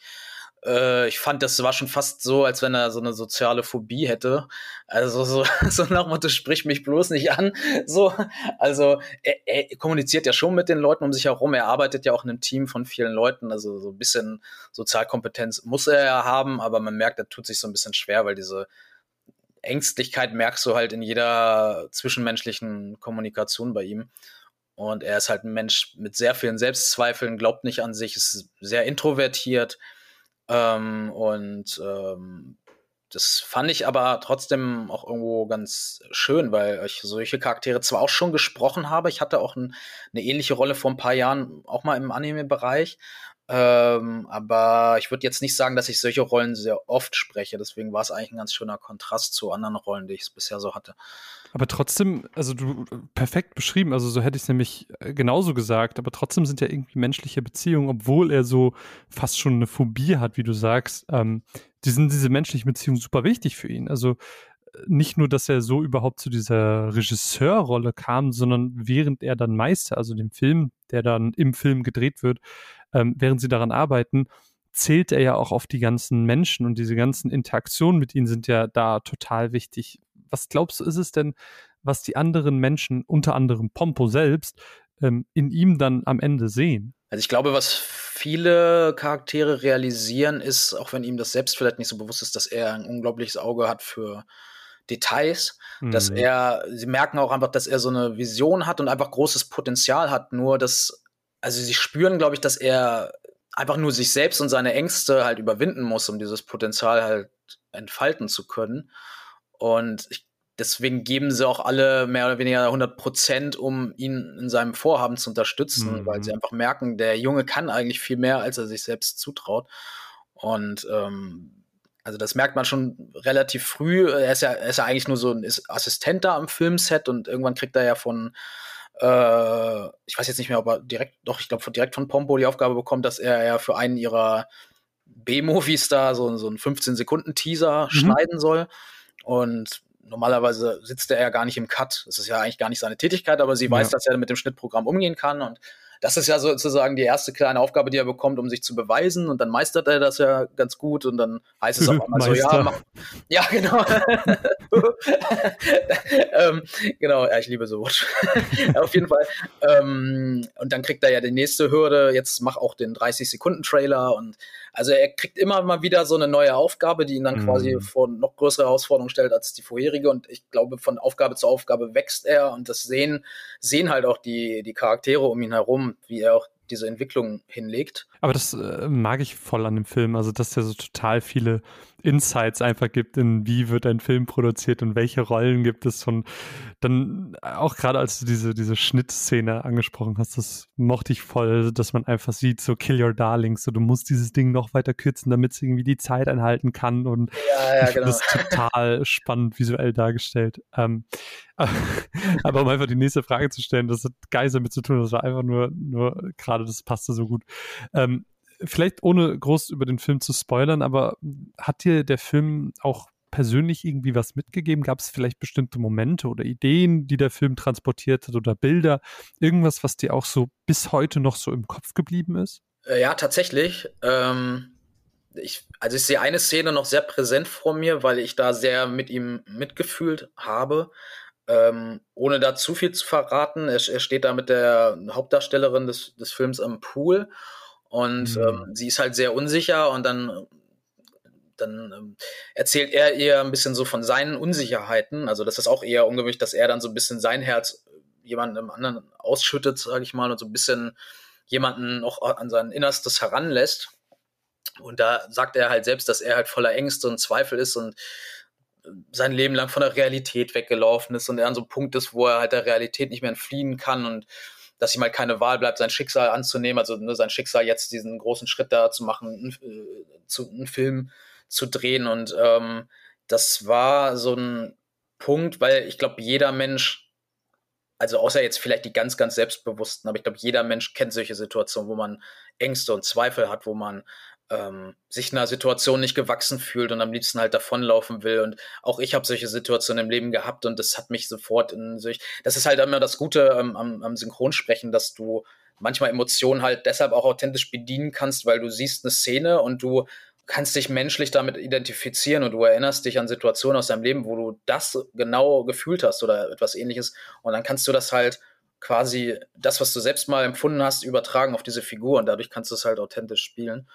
äh, ich fand, das war schon fast so, als wenn er so eine soziale Phobie hätte. Also so, so nach Motto, sprich mich bloß nicht an. So, also er, er kommuniziert ja schon mit den Leuten um sich herum. Er arbeitet ja auch in einem Team von vielen Leuten. Also so ein bisschen Sozialkompetenz muss er ja haben, aber man merkt, er tut sich so ein bisschen schwer, weil diese Ängstlichkeit merkst du halt in jeder zwischenmenschlichen Kommunikation bei ihm. Und er ist halt ein Mensch mit sehr vielen Selbstzweifeln, glaubt nicht an sich, ist sehr introvertiert ähm, und ähm, das fand ich aber trotzdem auch irgendwo ganz schön, weil ich solche Charaktere zwar auch schon gesprochen habe, ich hatte auch ein, eine ähnliche Rolle vor ein paar Jahren, auch mal im Anime-Bereich, ähm, aber ich würde jetzt nicht sagen, dass ich solche Rollen sehr oft spreche. Deswegen war es eigentlich ein ganz schöner Kontrast zu anderen Rollen, die ich bisher so hatte. Aber trotzdem, also du perfekt beschrieben, also so hätte ich es nämlich äh, genauso gesagt, aber trotzdem sind ja irgendwie menschliche Beziehungen, obwohl er so fast schon eine Phobie hat, wie du sagst, ähm, die sind diese menschlichen Beziehungen super wichtig für ihn. Also äh, nicht nur, dass er so überhaupt zu dieser Regisseurrolle kam, sondern während er dann Meister, also dem Film, der dann im Film gedreht wird, ähm, während sie daran arbeiten, zählt er ja auch auf die ganzen Menschen und diese ganzen Interaktionen mit ihnen sind ja da total wichtig. Was glaubst du, ist es denn, was die anderen Menschen, unter anderem Pompo selbst, ähm, in ihm dann am Ende sehen? Also ich glaube, was viele Charaktere realisieren, ist, auch wenn ihm das selbst vielleicht nicht so bewusst ist, dass er ein unglaubliches Auge hat für Details, mhm. dass er, sie merken auch einfach, dass er so eine Vision hat und einfach großes Potenzial hat, nur dass also sie spüren, glaube ich, dass er einfach nur sich selbst und seine Ängste halt überwinden muss, um dieses Potenzial halt entfalten zu können. Und ich, deswegen geben sie auch alle mehr oder weniger 100 Prozent, um ihn in seinem Vorhaben zu unterstützen, mhm. weil sie einfach merken, der Junge kann eigentlich viel mehr, als er sich selbst zutraut. Und ähm, also das merkt man schon relativ früh. Er ist ja, er ist ja eigentlich nur so ein Assistent da am Filmset und irgendwann kriegt er ja von äh, ich weiß jetzt nicht mehr, ob er direkt, doch, ich glaube, direkt von Pompo die Aufgabe bekommt, dass er ja für einen ihrer B-Movies da so, so einen 15-Sekunden-Teaser mhm. schneiden soll. Und normalerweise sitzt er ja gar nicht im Cut. Das ist ja eigentlich gar nicht seine Tätigkeit, aber sie ja. weiß, dass er mit dem Schnittprogramm umgehen kann und das ist ja sozusagen die erste kleine Aufgabe, die er bekommt, um sich zu beweisen. Und dann meistert er das ja ganz gut. Und dann heißt es auf einmal so, ja, mach, ja, genau. ähm, genau, ja, ich liebe so auf jeden Fall. Ähm, und dann kriegt er ja die nächste Hürde. Jetzt mach auch den 30-Sekunden-Trailer. Und also er kriegt immer mal wieder so eine neue Aufgabe, die ihn dann mm. quasi vor noch größere Herausforderungen stellt als die vorherige. Und ich glaube, von Aufgabe zu Aufgabe wächst er. Und das sehen, sehen halt auch die, die Charaktere um ihn herum wie er auch diese Entwicklung hinlegt. Aber das äh, mag ich voll an dem Film, also dass der so total viele Insights einfach gibt, in wie wird ein Film produziert und welche Rollen gibt es und dann auch gerade als du diese, diese Schnittszene angesprochen hast, das mochte ich voll, dass man einfach sieht, so kill your darlings, so du musst dieses Ding noch weiter kürzen, damit es irgendwie die Zeit einhalten kann und ja, ja, ich genau. das total spannend visuell dargestellt. Ähm, aber um einfach die nächste Frage zu stellen, das hat geil damit zu tun, das war einfach nur, nur gerade, das passte so gut. Ähm, vielleicht ohne groß über den Film zu spoilern, aber hat dir der Film auch persönlich irgendwie was mitgegeben? Gab es vielleicht bestimmte Momente oder Ideen, die der Film transportiert hat oder Bilder? Irgendwas, was dir auch so bis heute noch so im Kopf geblieben ist? Äh, ja, tatsächlich. Ähm, ich, also ich sehe eine Szene noch sehr präsent vor mir, weil ich da sehr mit ihm mitgefühlt habe. Ähm, ohne da zu viel zu verraten, er, er, steht da mit der Hauptdarstellerin des, des Films am Pool und mhm. ähm, sie ist halt sehr unsicher und dann, dann ähm, erzählt er ihr ein bisschen so von seinen Unsicherheiten. Also das ist auch eher ungewöhnlich, dass er dann so ein bisschen sein Herz jemandem anderen ausschüttet, sage ich mal, und so ein bisschen jemanden noch an sein Innerstes heranlässt. Und da sagt er halt selbst, dass er halt voller Ängste und Zweifel ist und sein Leben lang von der Realität weggelaufen ist und er an so einem Punkt ist, wo er halt der Realität nicht mehr entfliehen kann und dass ihm halt keine Wahl bleibt, sein Schicksal anzunehmen, also ne, sein Schicksal jetzt diesen großen Schritt da zu machen, äh, zu, einen Film zu drehen. Und ähm, das war so ein Punkt, weil ich glaube, jeder Mensch, also außer jetzt vielleicht die ganz, ganz Selbstbewussten, aber ich glaube, jeder Mensch kennt solche Situationen, wo man Ängste und Zweifel hat, wo man ähm, sich einer Situation nicht gewachsen fühlt und am liebsten halt davonlaufen will. Und auch ich habe solche Situationen im Leben gehabt und das hat mich sofort in sich. Das ist halt immer das Gute ähm, am, am Synchronsprechen, dass du manchmal Emotionen halt deshalb auch authentisch bedienen kannst, weil du siehst eine Szene und du kannst dich menschlich damit identifizieren und du erinnerst dich an Situationen aus deinem Leben, wo du das genau gefühlt hast oder etwas ähnliches. Und dann kannst du das halt quasi das, was du selbst mal empfunden hast, übertragen auf diese Figur und dadurch kannst du es halt authentisch spielen.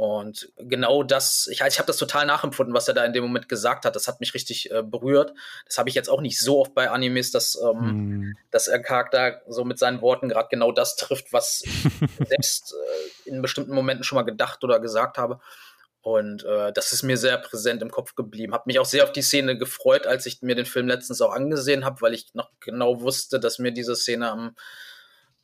Und genau das, ich, ich habe das total nachempfunden, was er da in dem Moment gesagt hat. Das hat mich richtig äh, berührt. Das habe ich jetzt auch nicht so oft bei Animes, dass, ähm, hm. dass er Charakter so mit seinen Worten gerade genau das trifft, was ich selbst äh, in bestimmten Momenten schon mal gedacht oder gesagt habe. Und äh, das ist mir sehr präsent im Kopf geblieben. Habe mich auch sehr auf die Szene gefreut, als ich mir den Film letztens auch angesehen habe, weil ich noch genau wusste, dass mir diese Szene am,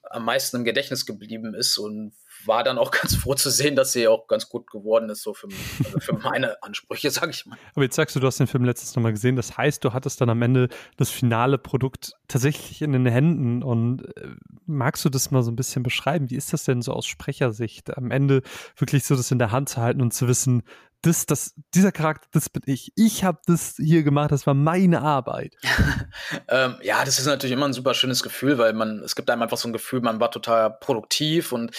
am meisten im Gedächtnis geblieben ist und war dann auch ganz froh zu sehen, dass sie auch ganz gut geworden ist, so für, also für meine Ansprüche, sag ich mal. Aber jetzt sagst du, du hast den Film letztens nochmal gesehen. Das heißt, du hattest dann am Ende das finale Produkt tatsächlich in den Händen. Und äh, magst du das mal so ein bisschen beschreiben? Wie ist das denn so aus Sprechersicht? Am Ende wirklich so das in der Hand zu halten und zu wissen, das, das, dieser Charakter, das bin ich. Ich habe das hier gemacht, das war meine Arbeit. ähm, ja, das ist natürlich immer ein super schönes Gefühl, weil man, es gibt einem einfach so ein Gefühl, man war total produktiv und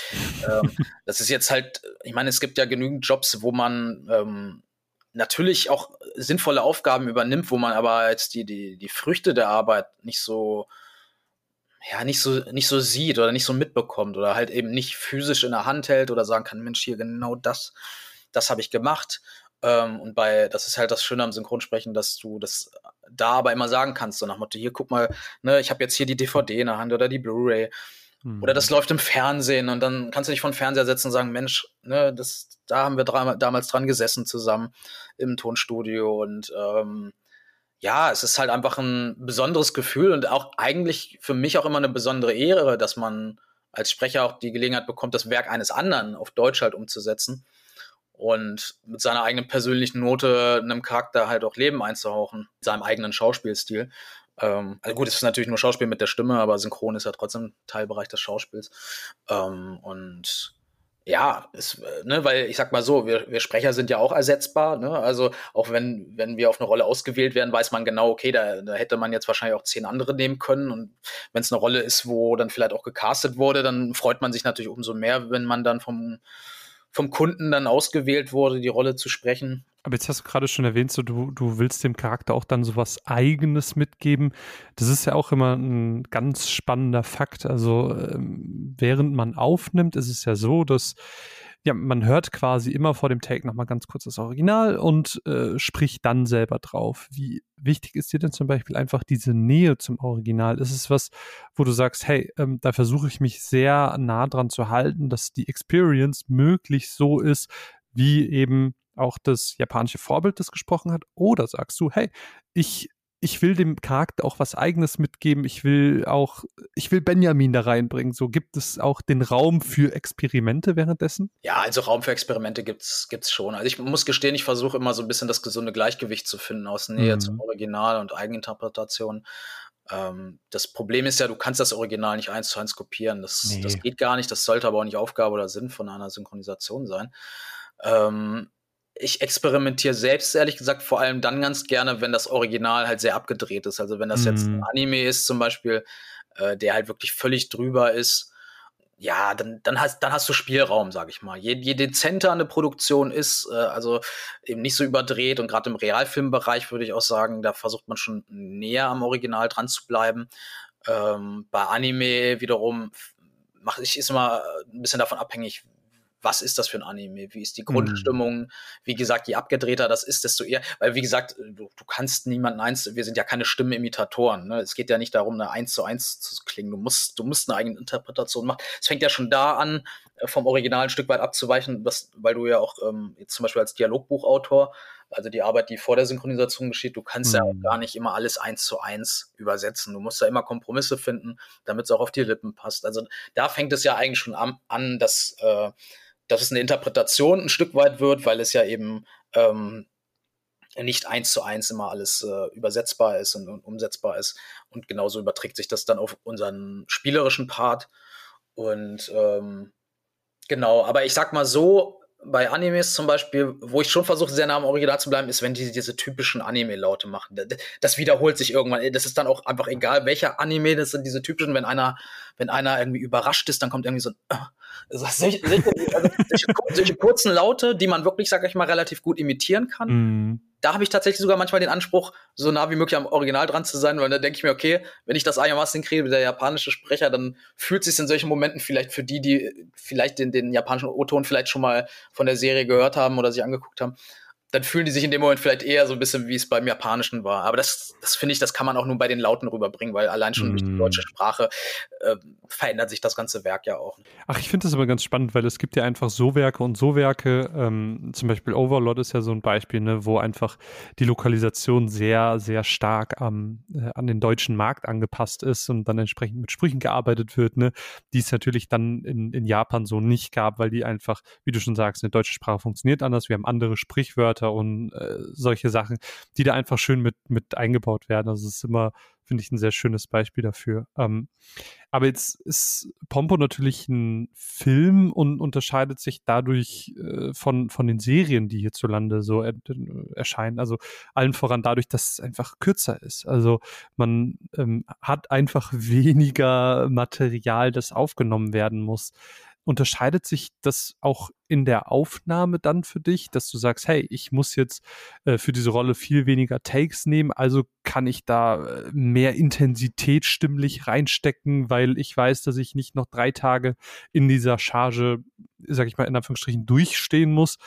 ähm, das ist jetzt halt, ich meine, es gibt ja genügend Jobs, wo man ähm, natürlich auch sinnvolle Aufgaben übernimmt, wo man aber jetzt die, die, die Früchte der Arbeit nicht so, ja, nicht so, nicht so sieht oder nicht so mitbekommt oder halt eben nicht physisch in der Hand hält oder sagen kann, Mensch, hier genau das das habe ich gemacht. Ähm, und bei, das ist halt das Schöne am Synchronsprechen, dass du das da aber immer sagen kannst, so nach Motto, hier guck mal, ne, ich habe jetzt hier die DVD in der Hand oder die Blu-ray. Mhm. Oder das läuft im Fernsehen und dann kannst du dich von Fernseher setzen und sagen, Mensch, ne, das, da haben wir damals dran gesessen zusammen im Tonstudio und ähm, ja, es ist halt einfach ein besonderes Gefühl und auch eigentlich für mich auch immer eine besondere Ehre, dass man als Sprecher auch die Gelegenheit bekommt, das Werk eines anderen auf Deutsch halt umzusetzen und mit seiner eigenen persönlichen Note einem Charakter halt auch Leben einzuhauchen, seinem eigenen Schauspielstil. Ähm, also gut, es ist natürlich nur Schauspiel mit der Stimme, aber Synchron ist ja trotzdem Teilbereich des Schauspiels. Ähm, und ja, ist, ne, weil ich sag mal so, wir, wir Sprecher sind ja auch ersetzbar, ne? Also auch wenn, wenn wir auf eine Rolle ausgewählt werden, weiß man genau, okay, da, da hätte man jetzt wahrscheinlich auch zehn andere nehmen können. Und wenn es eine Rolle ist, wo dann vielleicht auch gecastet wurde, dann freut man sich natürlich umso mehr, wenn man dann vom vom Kunden dann ausgewählt wurde, die Rolle zu sprechen. Aber jetzt hast du gerade schon erwähnt, so du, du willst dem Charakter auch dann so was Eigenes mitgeben. Das ist ja auch immer ein ganz spannender Fakt. Also ähm, während man aufnimmt, ist es ja so, dass ja, man hört quasi immer vor dem Take nochmal ganz kurz das Original und äh, spricht dann selber drauf. Wie wichtig ist dir denn zum Beispiel einfach diese Nähe zum Original? Ist es was, wo du sagst, hey, ähm, da versuche ich mich sehr nah dran zu halten, dass die Experience möglichst so ist, wie eben auch das japanische Vorbild das gesprochen hat? Oder sagst du, hey, ich ich will dem Charakter auch was Eigenes mitgeben. Ich will auch, ich will Benjamin da reinbringen. So gibt es auch den Raum für Experimente währenddessen? Ja, also Raum für Experimente gibt's gibt's schon. Also ich muss gestehen, ich versuche immer so ein bisschen das gesunde Gleichgewicht zu finden aus Nähe mhm. zum Original und Eigeninterpretation. Ähm, das Problem ist ja, du kannst das Original nicht eins zu eins kopieren. Das, nee. das geht gar nicht. Das sollte aber auch nicht Aufgabe oder Sinn von einer Synchronisation sein. Ähm, ich experimentiere selbst ehrlich gesagt vor allem dann ganz gerne, wenn das Original halt sehr abgedreht ist. Also wenn das mm. jetzt ein mhm. Anime ist zum Beispiel, äh, der halt wirklich völlig drüber ist, ja, dann, dann, hast, dann hast du Spielraum, sag ich mal. Je, je dezenter eine Produktion ist, äh, also eben nicht so überdreht und gerade im Realfilmbereich würde ich auch sagen, da versucht man schon näher am Original dran zu bleiben. Ähm, bei Anime wiederum mache ich ist immer ein bisschen davon abhängig, was ist das für ein Anime? Wie ist die Grundstimmung? Mhm. Wie gesagt, je abgedrehter das ist, desto eher, weil wie gesagt, du, du kannst niemanden eins, wir sind ja keine Stimmenimitatoren. Ne? Es geht ja nicht darum, eine eins zu eins zu klingen. Du musst, du musst eine eigene Interpretation machen. Es fängt ja schon da an, äh, vom Original ein Stück weit abzuweichen, was, weil du ja auch ähm, jetzt zum Beispiel als Dialogbuchautor, also die Arbeit, die vor der Synchronisation geschieht, du kannst mhm. ja auch mhm. gar nicht immer alles eins zu eins übersetzen. Du musst da immer Kompromisse finden, damit es auch auf die Lippen passt. Also da fängt es ja eigentlich schon an, an dass äh, dass es eine Interpretation ein Stück weit wird, weil es ja eben ähm, nicht eins zu eins immer alles äh, übersetzbar ist und, und, umsetzbar ist. Und genauso überträgt sich das dann auf unseren spielerischen Part. Und ähm, genau, aber ich sag mal so, bei Animes zum Beispiel, wo ich schon versuche, sehr nah am Original zu bleiben, ist, wenn die diese typischen Anime-Laute machen. Das wiederholt sich irgendwann. Das ist dann auch einfach egal, welcher Anime, das sind diese typischen, wenn einer, wenn einer irgendwie überrascht ist, dann kommt irgendwie so ein, äh, solche, solche, also solche, kurzen Laute, die man wirklich, sag ich mal, relativ gut imitieren kann. Mm da habe ich tatsächlich sogar manchmal den Anspruch, so nah wie möglich am Original dran zu sein, weil da denke ich mir, okay, wenn ich das einigermaßen kriege der japanische Sprecher, dann fühlt sich in solchen Momenten vielleicht für die, die vielleicht den, den japanischen O-Ton vielleicht schon mal von der Serie gehört haben oder sich angeguckt haben, dann fühlen die sich in dem Moment vielleicht eher so ein bisschen, wie es beim Japanischen war. Aber das, das finde ich, das kann man auch nur bei den Lauten rüberbringen, weil allein schon mm. durch die mhm. deutsche Sprache äh, verändert sich das ganze Werk ja auch. Ach, ich finde das aber ganz spannend, weil es gibt ja einfach so Werke und so Werke. Ähm, zum Beispiel Overlord ist ja so ein Beispiel, ne, wo einfach die Lokalisation sehr, sehr stark am, äh, an den deutschen Markt angepasst ist und dann entsprechend mit Sprüchen gearbeitet wird, ne, die es natürlich dann in, in Japan so nicht gab, weil die einfach, wie du schon sagst, eine deutsche Sprache funktioniert anders. Wir haben andere Sprichwörter Wörter und äh, solche Sachen, die da einfach schön mit, mit eingebaut werden. Also es ist immer, finde ich, ein sehr schönes Beispiel dafür. Ähm, aber jetzt ist Pompo natürlich ein Film und unterscheidet sich dadurch äh, von, von den Serien, die hierzulande so er, erscheinen. Also allen voran dadurch, dass es einfach kürzer ist. Also man ähm, hat einfach weniger Material, das aufgenommen werden muss. Unterscheidet sich das auch in der Aufnahme dann für dich, dass du sagst, hey, ich muss jetzt äh, für diese Rolle viel weniger Takes nehmen, also kann ich da äh, mehr Intensität stimmlich reinstecken, weil ich weiß, dass ich nicht noch drei Tage in dieser Charge, sag ich mal in Anführungsstrichen, durchstehen muss.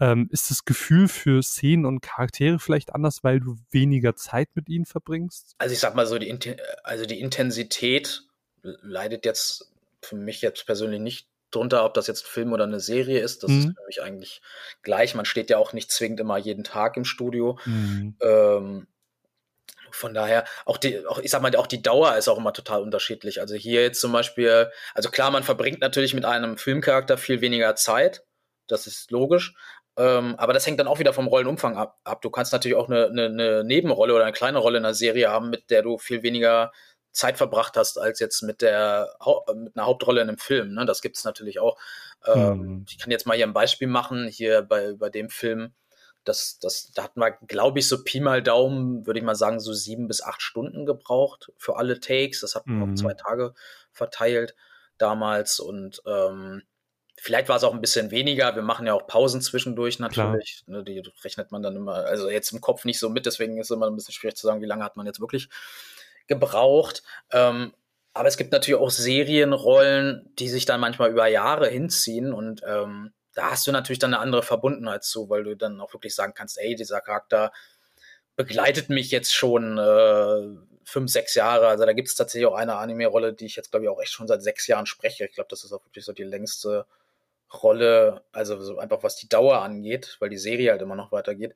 Ähm, ist das Gefühl für Szenen und Charaktere vielleicht anders, weil du weniger Zeit mit ihnen verbringst? Also ich sag mal so, die, also die Intensität leidet jetzt für mich jetzt persönlich nicht drunter, ob das jetzt ein Film oder eine Serie ist. Das mhm. ist für mich eigentlich gleich. Man steht ja auch nicht zwingend immer jeden Tag im Studio. Mhm. Ähm, von daher, auch die, auch, ich sag mal, auch die Dauer ist auch immer total unterschiedlich. Also hier jetzt zum Beispiel, also klar, man verbringt natürlich mit einem Filmcharakter viel weniger Zeit. Das ist logisch. Ähm, aber das hängt dann auch wieder vom Rollenumfang ab. ab. Du kannst natürlich auch eine, eine, eine Nebenrolle oder eine kleine Rolle in einer Serie haben, mit der du viel weniger Zeit verbracht hast, als jetzt mit der mit einer Hauptrolle in einem Film. Ne? Das gibt es natürlich auch. Ähm, mhm. Ich kann jetzt mal hier ein Beispiel machen, hier bei, bei dem Film. Das, das, da hatten wir, glaube ich, so Pi mal Daumen, würde ich mal sagen, so sieben bis acht Stunden gebraucht für alle Takes. Das hatten wir mhm. auf zwei Tage verteilt damals. Und ähm, vielleicht war es auch ein bisschen weniger. Wir machen ja auch Pausen zwischendurch natürlich. Ne, die rechnet man dann immer, also jetzt im Kopf nicht so mit, deswegen ist es immer ein bisschen schwierig zu sagen, wie lange hat man jetzt wirklich gebraucht. Ähm, aber es gibt natürlich auch Serienrollen, die sich dann manchmal über Jahre hinziehen und ähm, da hast du natürlich dann eine andere Verbundenheit zu, weil du dann auch wirklich sagen kannst, ey, dieser Charakter begleitet mich jetzt schon äh, fünf, sechs Jahre. Also da gibt es tatsächlich auch eine Anime-Rolle, die ich jetzt, glaube ich, auch echt schon seit sechs Jahren spreche. Ich glaube, das ist auch wirklich so die längste Rolle, also so einfach was die Dauer angeht, weil die Serie halt immer noch weitergeht,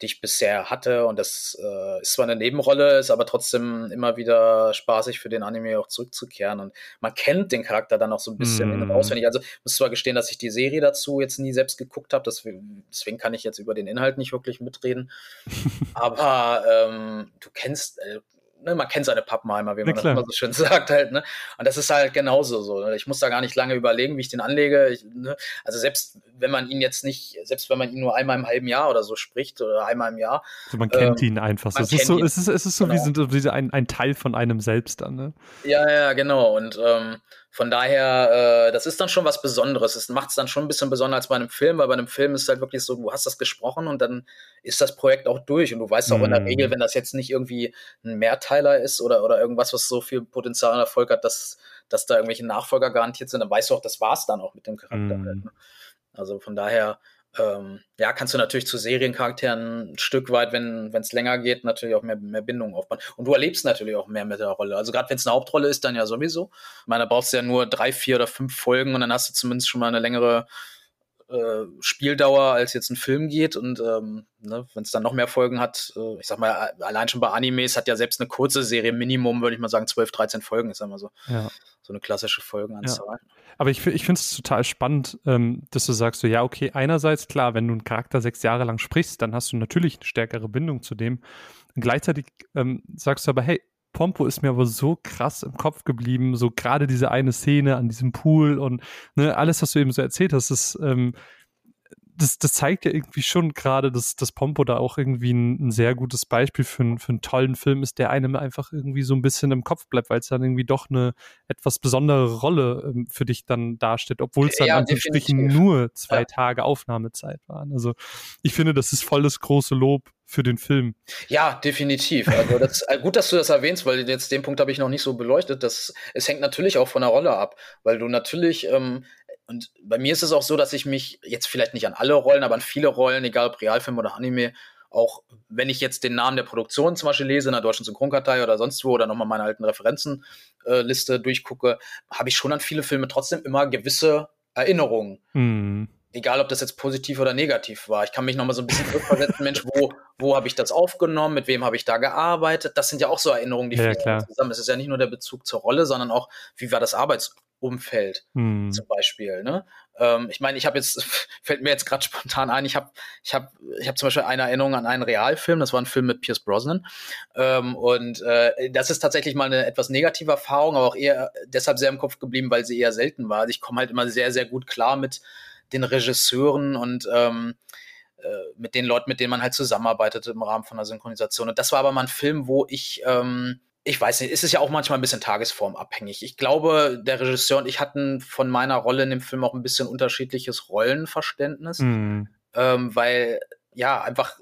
die ich bisher hatte. Und das äh, ist zwar eine Nebenrolle, ist aber trotzdem immer wieder spaßig für den Anime auch zurückzukehren. Und man kennt den Charakter dann auch so ein bisschen mm. auswendig. Also muss zwar gestehen, dass ich die Serie dazu jetzt nie selbst geguckt habe, deswegen kann ich jetzt über den Inhalt nicht wirklich mitreden. aber ähm, du kennst, äh, ne, man kennt seine Pappenheimer, wie man das immer so schön sagt halt, ne? Und das ist halt genauso so. Ne? Ich muss da gar nicht lange überlegen, wie ich den anlege. Ich, ne? Also selbst wenn man ihn jetzt nicht, selbst wenn man ihn nur einmal im halben Jahr oder so spricht oder einmal im Jahr. Also man kennt ähm, ihn einfach. So. Es ist so, es ist, es ist so genau. wie, so ein, ein Teil von einem selbst dann, ne? Ja, ja, genau. Und ähm, von daher, äh, das ist dann schon was Besonderes. Es macht es dann schon ein bisschen besonders als bei einem Film, weil bei einem Film ist es halt wirklich so, du hast das gesprochen und dann ist das Projekt auch durch. Und du weißt auch mm. in der Regel, mhm. wenn das jetzt nicht irgendwie ein Mehrteiler ist oder, oder irgendwas, was so viel Potenzial und Erfolg hat, dass, dass da irgendwelche Nachfolger garantiert sind, dann weißt du auch, das war's dann auch mit dem Charakter. Mm. Also von daher, ähm, ja, kannst du natürlich zu Seriencharakteren ein Stück weit, wenn es länger geht, natürlich auch mehr, mehr Bindungen aufbauen. Und du erlebst natürlich auch mehr mit der Rolle. Also gerade wenn es eine Hauptrolle ist, dann ja sowieso. Ich meine, da brauchst du ja nur drei, vier oder fünf Folgen und dann hast du zumindest schon mal eine längere äh, Spieldauer, als jetzt ein Film geht. Und ähm, ne, wenn es dann noch mehr Folgen hat, äh, ich sag mal, allein schon bei Animes hat ja selbst eine kurze Serie Minimum, würde ich mal sagen, 12, 13 Folgen, ist ja mal so. Ja. So eine klassische Folgenanzahl. Ja. Aber ich, ich finde es total spannend, ähm, dass du sagst, so, ja, okay, einerseits klar, wenn du einen Charakter sechs Jahre lang sprichst, dann hast du natürlich eine stärkere Bindung zu dem. Und gleichzeitig ähm, sagst du aber, hey, Pompo ist mir aber so krass im Kopf geblieben, so gerade diese eine Szene an diesem Pool und ne, alles, was du eben so erzählt hast, ist, ähm, das, das zeigt ja irgendwie schon gerade, dass, dass Pompo da auch irgendwie ein, ein sehr gutes Beispiel für, ein, für einen tollen Film ist, der einem einfach irgendwie so ein bisschen im Kopf bleibt, weil es dann irgendwie doch eine etwas besondere Rolle ähm, für dich dann darstellt, obwohl es dann ja, Anführungsstrichen nur zwei ja. Tage Aufnahmezeit waren. Also ich finde, das ist voll das große Lob für den Film. Ja, definitiv. Also das, äh, gut, dass du das erwähnst, weil jetzt den Punkt habe ich noch nicht so beleuchtet. Das, es hängt natürlich auch von der Rolle ab, weil du natürlich ähm, und bei mir ist es auch so, dass ich mich jetzt vielleicht nicht an alle Rollen, aber an viele Rollen, egal ob Realfilm oder Anime, auch wenn ich jetzt den Namen der Produktion zum Beispiel lese in der deutschen Synchronkartei oder sonst wo oder nochmal meine alten Referenzenliste äh, durchgucke, habe ich schon an viele Filme trotzdem immer gewisse Erinnerungen. Mm. Egal, ob das jetzt positiv oder negativ war. Ich kann mich nochmal so ein bisschen zurückversetzen, Mensch, wo, wo habe ich das aufgenommen, mit wem habe ich da gearbeitet? Das sind ja auch so Erinnerungen, die ja, zusammen. Es ist ja nicht nur der Bezug zur Rolle, sondern auch, wie war das Arbeits Umfeld hm. zum Beispiel. Ne? Ähm, ich meine, ich habe jetzt, fällt mir jetzt gerade spontan ein, ich habe ich hab, ich hab zum Beispiel eine Erinnerung an einen Realfilm, das war ein Film mit Pierce Brosnan. Ähm, und äh, das ist tatsächlich mal eine etwas negative Erfahrung, aber auch eher deshalb sehr im Kopf geblieben, weil sie eher selten war. Also ich komme halt immer sehr, sehr gut klar mit den Regisseuren und ähm, äh, mit den Leuten, mit denen man halt zusammenarbeitet im Rahmen von der Synchronisation. Und das war aber mal ein Film, wo ich ähm, ich weiß nicht, ist es ja auch manchmal ein bisschen tagesformabhängig. Ich glaube, der Regisseur und ich hatten von meiner Rolle in dem Film auch ein bisschen unterschiedliches Rollenverständnis, mm. ähm, weil ja einfach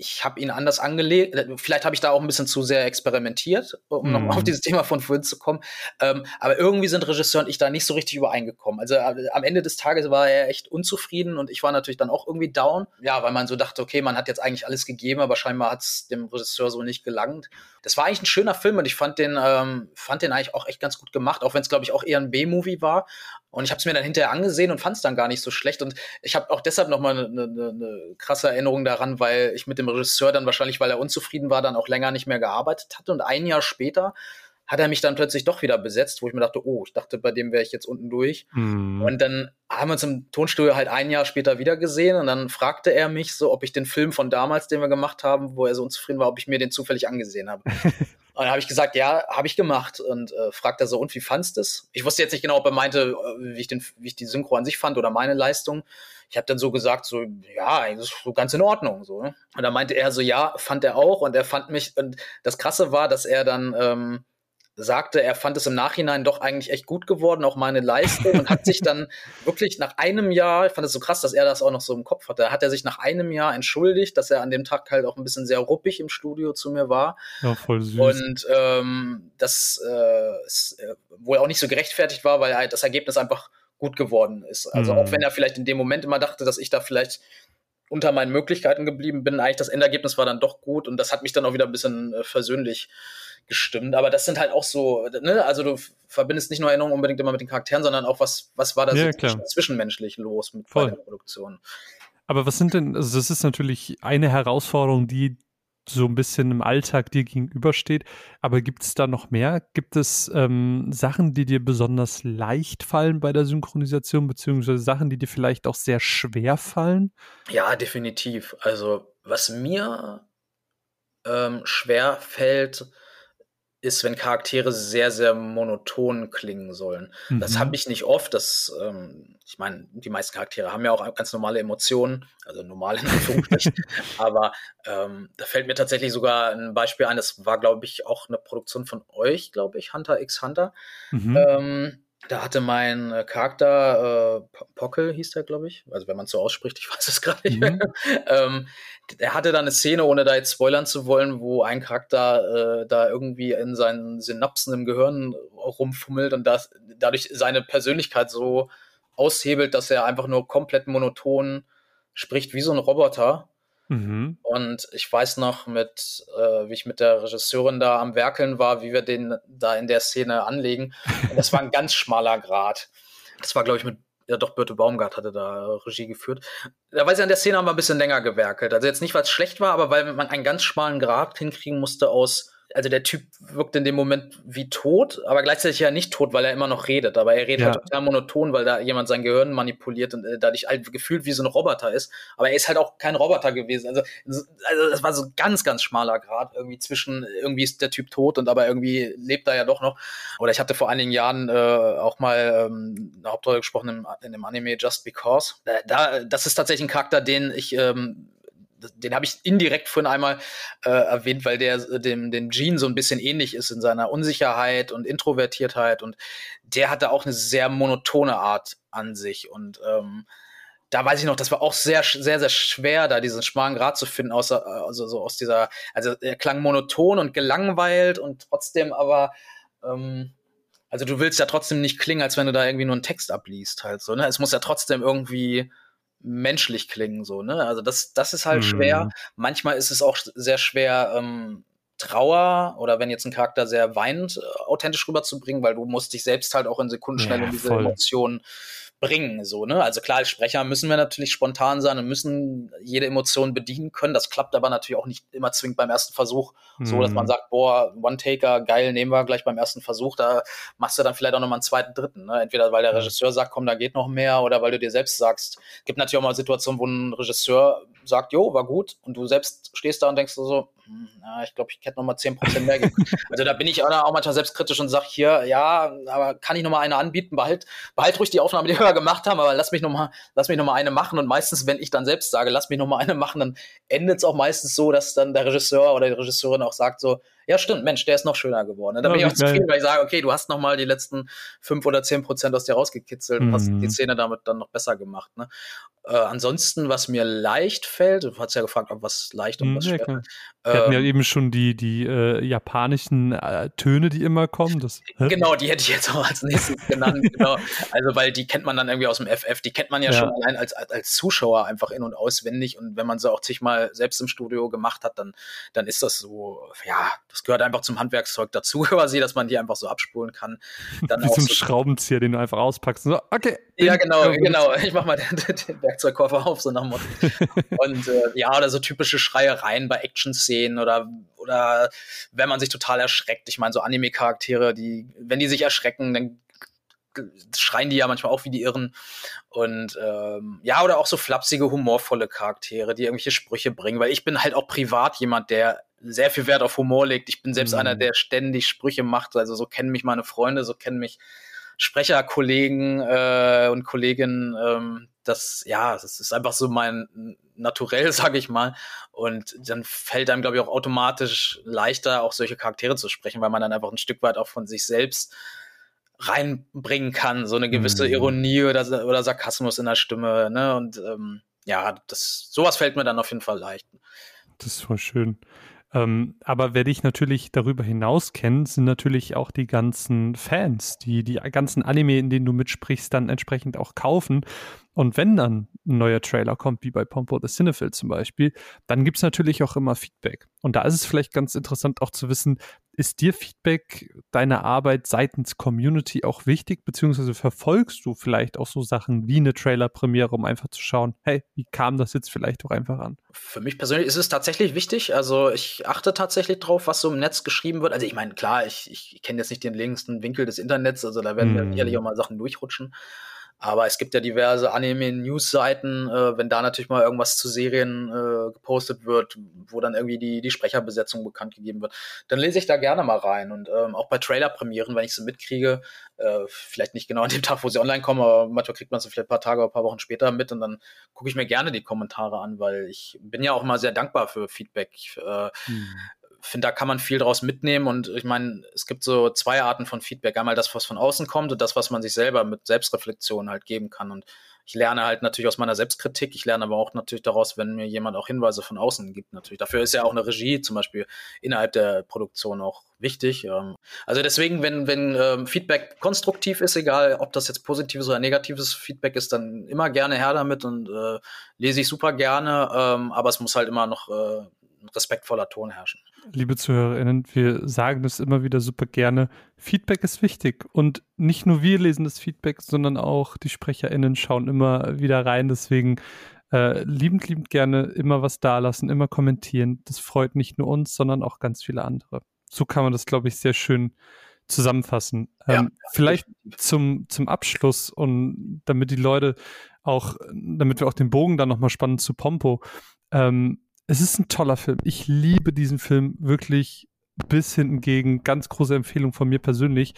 ich habe ihn anders angelegt. Vielleicht habe ich da auch ein bisschen zu sehr experimentiert, um mm. nochmal auf dieses Thema von vorhin zu kommen. Ähm, aber irgendwie sind Regisseur und ich da nicht so richtig übereingekommen. Also äh, am Ende des Tages war er echt unzufrieden und ich war natürlich dann auch irgendwie down. Ja, weil man so dachte, okay, man hat jetzt eigentlich alles gegeben, aber scheinbar hat es dem Regisseur so nicht gelangt. Das war eigentlich ein schöner Film und ich fand den, ähm, fand den eigentlich auch echt ganz gut gemacht, auch wenn es, glaube ich, auch eher ein B-Movie war. Und ich habe es mir dann hinterher angesehen und fand es dann gar nicht so schlecht. Und ich habe auch deshalb nochmal eine ne, ne, ne krasse Erinnerung daran, weil ich mit dem Regisseur dann wahrscheinlich, weil er unzufrieden war, dann auch länger nicht mehr gearbeitet hatte. Und ein Jahr später hat er mich dann plötzlich doch wieder besetzt, wo ich mir dachte, oh, ich dachte, bei dem wäre ich jetzt unten durch. Mhm. Und dann haben wir uns im Tonstudio halt ein Jahr später wieder gesehen und dann fragte er mich so, ob ich den Film von damals, den wir gemacht haben, wo er so unzufrieden war, ob ich mir den zufällig angesehen habe. Und dann habe ich gesagt, ja, habe ich gemacht. Und äh, fragt er so, und wie fandst du es? Ich wusste jetzt nicht genau, ob er meinte, äh, wie ich, den, wie ich die Synchro an sich fand oder meine Leistung. Ich habe dann so gesagt, so, ja, das ist so ganz in Ordnung. So. Ne? Und dann meinte er so, ja, fand er auch. Und er fand mich, und das Krasse war, dass er dann ähm, sagte, er fand es im Nachhinein doch eigentlich echt gut geworden, auch meine Leistung und hat sich dann wirklich nach einem Jahr, ich fand es so krass, dass er das auch noch so im Kopf hatte, hat er sich nach einem Jahr entschuldigt, dass er an dem Tag halt auch ein bisschen sehr ruppig im Studio zu mir war. Ja, voll süß. Und ähm, das äh, ist, äh, wohl auch nicht so gerechtfertigt war, weil halt das Ergebnis einfach gut geworden ist. Also mhm. auch wenn er vielleicht in dem Moment immer dachte, dass ich da vielleicht unter meinen Möglichkeiten geblieben bin, eigentlich das Endergebnis war dann doch gut und das hat mich dann auch wieder ein bisschen äh, versöhnlich gestimmt. Aber das sind halt auch so, ne, also du verbindest nicht nur Erinnerungen unbedingt immer mit den Charakteren, sondern auch was, was war da ja, so zwischenmenschlich los mit Voll. der Produktion. Aber was sind denn, also das ist natürlich eine Herausforderung, die so ein bisschen im Alltag dir gegenübersteht. Aber gibt es da noch mehr? Gibt es ähm, Sachen, die dir besonders leicht fallen bei der Synchronisation, beziehungsweise Sachen, die dir vielleicht auch sehr schwer fallen? Ja, definitiv. Also was mir ähm, schwer fällt, ist, wenn Charaktere sehr, sehr monoton klingen sollen. Mhm. Das habe ich nicht oft. Das, ähm, ich meine, die meisten Charaktere haben ja auch ganz normale Emotionen, also normale in Anführungsstrichen. Aber ähm, da fällt mir tatsächlich sogar ein Beispiel ein. Das war, glaube ich, auch eine Produktion von euch, glaube ich, Hunter x Hunter. Mhm. Ähm, da hatte mein äh, Charakter, äh, Pockel hieß der, glaube ich, also wenn man es so ausspricht, ich weiß es gerade nicht mhm. ähm, er hatte da eine Szene, ohne da jetzt spoilern zu wollen, wo ein Charakter äh, da irgendwie in seinen Synapsen im Gehirn rumfummelt und das, dadurch seine Persönlichkeit so aushebelt, dass er einfach nur komplett monoton spricht wie so ein Roboter Mhm. Und ich weiß noch, mit, äh, wie ich mit der Regisseurin da am Werkeln war, wie wir den da in der Szene anlegen. Und das war ein ganz schmaler Grad. Das war, glaube ich, mit, ja doch, Birte Baumgart hatte da Regie geführt. Da weiß ich, an der Szene haben wir ein bisschen länger gewerkelt. Also jetzt nicht, weil es schlecht war, aber weil man einen ganz schmalen Grad hinkriegen musste aus also der Typ wirkt in dem Moment wie tot, aber gleichzeitig ja nicht tot, weil er immer noch redet. Aber er redet ja. halt total monoton, weil da jemand sein Gehirn manipuliert und äh, dadurch halt gefühlt wie so ein Roboter ist. Aber er ist halt auch kein Roboter gewesen. Also, also das war so ein ganz, ganz schmaler Grad irgendwie zwischen, irgendwie ist der Typ tot und aber irgendwie lebt er ja doch noch. Oder ich hatte vor einigen Jahren äh, auch mal ähm, eine Hauptrolle gesprochen im, in dem Anime Just Because. Da, da, das ist tatsächlich ein Charakter, den ich ähm, den habe ich indirekt vorhin einmal äh, erwähnt, weil der äh, dem, dem Gene so ein bisschen ähnlich ist in seiner Unsicherheit und Introvertiertheit und der hatte auch eine sehr monotone Art an sich und ähm, da weiß ich noch, das war auch sehr, sehr, sehr schwer, da diesen schmalen Grad zu finden, außer, also so aus dieser, also er klang monoton und gelangweilt und trotzdem aber, ähm, also du willst ja trotzdem nicht klingen, als wenn du da irgendwie nur einen Text abliest, halt so, ne? Es muss ja trotzdem irgendwie menschlich klingen, so, ne? Also das, das ist halt mhm. schwer. Manchmal ist es auch sehr schwer, ähm, Trauer oder wenn jetzt ein Charakter sehr weint, äh, authentisch rüberzubringen, weil du musst dich selbst halt auch in Sekundenschnelle ja, in diese voll. Emotionen bringen. So, ne? Also klar, als Sprecher müssen wir natürlich spontan sein und müssen jede Emotion bedienen können. Das klappt aber natürlich auch nicht immer zwingend beim ersten Versuch, mhm. so dass man mhm. sagt, boah, One-Taker, geil, nehmen wir gleich beim ersten Versuch. Da machst du dann vielleicht auch nochmal einen zweiten, dritten. Ne? Entweder weil der Regisseur sagt, komm, da geht noch mehr, oder weil du dir selbst sagst. Gibt natürlich auch mal Situationen, wo ein Regisseur sagt, jo, war gut, und du selbst stehst da und denkst so, hm, ja, ich glaube, ich hätte noch mal 10% mehr gegeben. also da bin ich auch, manchmal selbstkritisch und sage hier, ja, aber kann ich noch mal eine anbieten? Behalt, behalt ruhig die Aufnahme, die wir gemacht haben, aber lass mich noch mal, lass mich noch mal eine machen. Und meistens, wenn ich dann selbst sage, lass mich noch mal eine machen, dann endet es auch meistens so, dass dann der Regisseur oder die Regisseurin auch sagt so, ja, stimmt, Mensch, der ist noch schöner geworden. Da bin ich auch zufrieden, weil ich sage, okay, du hast noch mal die letzten fünf oder zehn Prozent aus dir rausgekitzelt und hast die mhm. Szene damit dann noch besser gemacht. Ne? Äh, ansonsten, was mir leicht fällt, du hast ja gefragt, ob was leicht und was schwer. Ja, wir hatten ja ähm, eben schon die, die äh, japanischen äh, Töne, die immer kommen. Das, genau, die hätte ich jetzt auch als nächstes genannt. genau. Also, weil die kennt man dann irgendwie aus dem FF, die kennt man ja, ja. schon allein als, als Zuschauer einfach in- und auswendig. Und wenn man sie auch zigmal selbst im Studio gemacht hat, dann, dann ist das so, ja, das gehört einfach zum Handwerkszeug dazu, quasi, dass man die einfach so abspulen kann. Dann Wie ein so Schraubenzieher, den du einfach auspackst. So, okay. Ja, genau, genau. Ich mach mal den, den Werkzeugkoffer auf, so nach dem Motto. und äh, ja, oder so typische Schreiereien bei Action-Szenen Szenen oder, oder wenn man sich total erschreckt. Ich meine, so Anime-Charaktere, die, wenn die sich erschrecken, dann schreien die ja manchmal auch wie die Irren. Und ähm, ja, oder auch so flapsige, humorvolle Charaktere, die irgendwelche Sprüche bringen, weil ich bin halt auch privat jemand, der sehr viel Wert auf Humor legt. Ich bin selbst mhm. einer, der ständig Sprüche macht. Also so kennen mich meine Freunde, so kennen mich Sprecherkollegen äh, und Kolleginnen. Ähm, das, ja, das ist einfach so mein Naturell, sage ich mal. Und dann fällt einem, glaube ich, auch automatisch leichter, auch solche Charaktere zu sprechen, weil man dann einfach ein Stück weit auch von sich selbst reinbringen kann, so eine gewisse mhm. Ironie oder, oder Sarkasmus in der Stimme. Ne? Und ähm, ja, das, sowas fällt mir dann auf jeden Fall leicht. Das ist voll schön. Ähm, aber wer dich natürlich darüber hinaus kennt, sind natürlich auch die ganzen Fans, die die ganzen Anime, in denen du mitsprichst, dann entsprechend auch kaufen. Und wenn dann ein neuer Trailer kommt, wie bei Pompo the Cinephile zum Beispiel, dann gibt es natürlich auch immer Feedback. Und da ist es vielleicht ganz interessant auch zu wissen, ist dir Feedback deiner Arbeit seitens Community auch wichtig, beziehungsweise verfolgst du vielleicht auch so Sachen wie eine Trailer-Premiere, um einfach zu schauen, hey, wie kam das jetzt vielleicht auch einfach an? Für mich persönlich ist es tatsächlich wichtig. Also ich achte tatsächlich drauf, was so im Netz geschrieben wird. Also ich meine, klar, ich, ich kenne jetzt nicht den längsten Winkel des Internets, also da werden mm. sicherlich auch mal Sachen durchrutschen. Aber es gibt ja diverse Anime-News-Seiten, äh, wenn da natürlich mal irgendwas zu Serien äh, gepostet wird, wo dann irgendwie die, die Sprecherbesetzung bekannt gegeben wird, dann lese ich da gerne mal rein. Und ähm, auch bei Trailer-Premieren, wenn ich sie mitkriege, äh, vielleicht nicht genau an dem Tag, wo sie online kommen, aber manchmal kriegt man sie vielleicht ein paar Tage oder ein paar Wochen später mit und dann gucke ich mir gerne die Kommentare an, weil ich bin ja auch mal sehr dankbar für Feedback. Ich, äh, hm finde, da kann man viel draus mitnehmen. Und ich meine, es gibt so zwei Arten von Feedback. Einmal das, was von außen kommt und das, was man sich selber mit Selbstreflexion halt geben kann. Und ich lerne halt natürlich aus meiner Selbstkritik. Ich lerne aber auch natürlich daraus, wenn mir jemand auch Hinweise von außen gibt. Natürlich. Dafür ist ja auch eine Regie zum Beispiel innerhalb der Produktion auch wichtig. Ähm. Also deswegen, wenn, wenn ähm, Feedback konstruktiv ist, egal ob das jetzt positives oder negatives Feedback ist, dann immer gerne her damit und äh, lese ich super gerne. Ähm, aber es muss halt immer noch äh, ein respektvoller Ton herrschen. Liebe ZuhörerInnen, wir sagen das immer wieder super gerne. Feedback ist wichtig und nicht nur wir lesen das Feedback, sondern auch die SprecherInnen schauen immer wieder rein. Deswegen äh, liebend, liebend gerne immer was dalassen, immer kommentieren. Das freut nicht nur uns, sondern auch ganz viele andere. So kann man das, glaube ich, sehr schön zusammenfassen. Ja, ähm, vielleicht zum, zum Abschluss und damit die Leute auch, damit wir auch den Bogen dann nochmal spannen zu Pompo. Ähm, es ist ein toller Film. Ich liebe diesen Film wirklich bis hinten gegen. Ganz große Empfehlung von mir persönlich.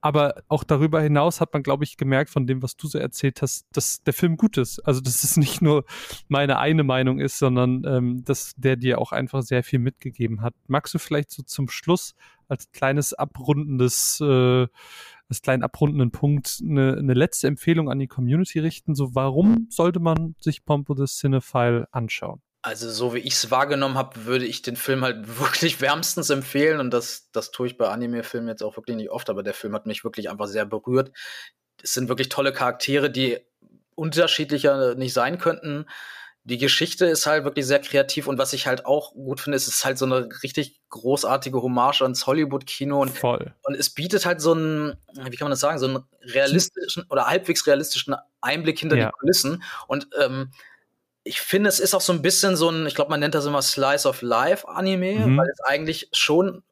Aber auch darüber hinaus hat man, glaube ich, gemerkt von dem, was du so erzählt hast, dass der Film gut ist. Also, dass es nicht nur meine eine Meinung ist, sondern ähm, dass der dir auch einfach sehr viel mitgegeben hat. Magst du vielleicht so zum Schluss als kleines abrundendes, äh, als kleinen abrundenden Punkt eine, eine letzte Empfehlung an die Community richten? So, warum sollte man sich Pompo the Cinephile anschauen? Also so wie ich es wahrgenommen habe, würde ich den Film halt wirklich wärmstens empfehlen und das, das tue ich bei Anime-Filmen jetzt auch wirklich nicht oft, aber der Film hat mich wirklich einfach sehr berührt. Es sind wirklich tolle Charaktere, die unterschiedlicher nicht sein könnten. Die Geschichte ist halt wirklich sehr kreativ und was ich halt auch gut finde, ist, es ist halt so eine richtig großartige Hommage ans Hollywood-Kino und, Voll. und es bietet halt so einen, wie kann man das sagen, so einen realistischen oder halbwegs realistischen Einblick hinter ja. die Kulissen und ähm, ich finde, es ist auch so ein bisschen so ein, ich glaube, man nennt das immer Slice of Life Anime, mhm. weil es eigentlich schon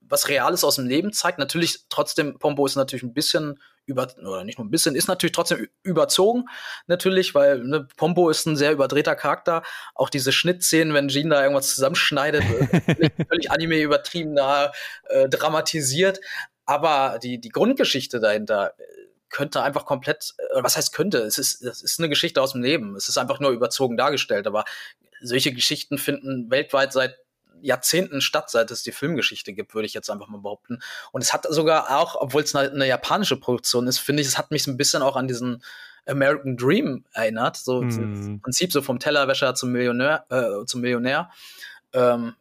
was Reales aus dem Leben zeigt. Natürlich trotzdem, Pombo ist natürlich ein bisschen über, oder nicht nur ein bisschen, ist natürlich trotzdem überzogen, natürlich, weil ne, Pombo ist ein sehr überdrehter Charakter. Auch diese Schnittszenen, wenn Jean da irgendwas zusammenschneidet, völlig Anime übertrieben da äh, dramatisiert. Aber die, die Grundgeschichte dahinter könnte einfach komplett, äh, was heißt könnte? Es ist, es ist eine Geschichte aus dem Leben. Es ist einfach nur überzogen dargestellt. Aber solche Geschichten finden weltweit seit Jahrzehnten statt, seit es die Filmgeschichte gibt, würde ich jetzt einfach mal behaupten. Und es hat sogar auch, obwohl es eine, eine japanische Produktion ist, finde ich, es hat mich so ein bisschen auch an diesen American Dream erinnert. So mm. im Prinzip so vom Tellerwäscher zum Millionär, äh, zum Millionär. Ähm,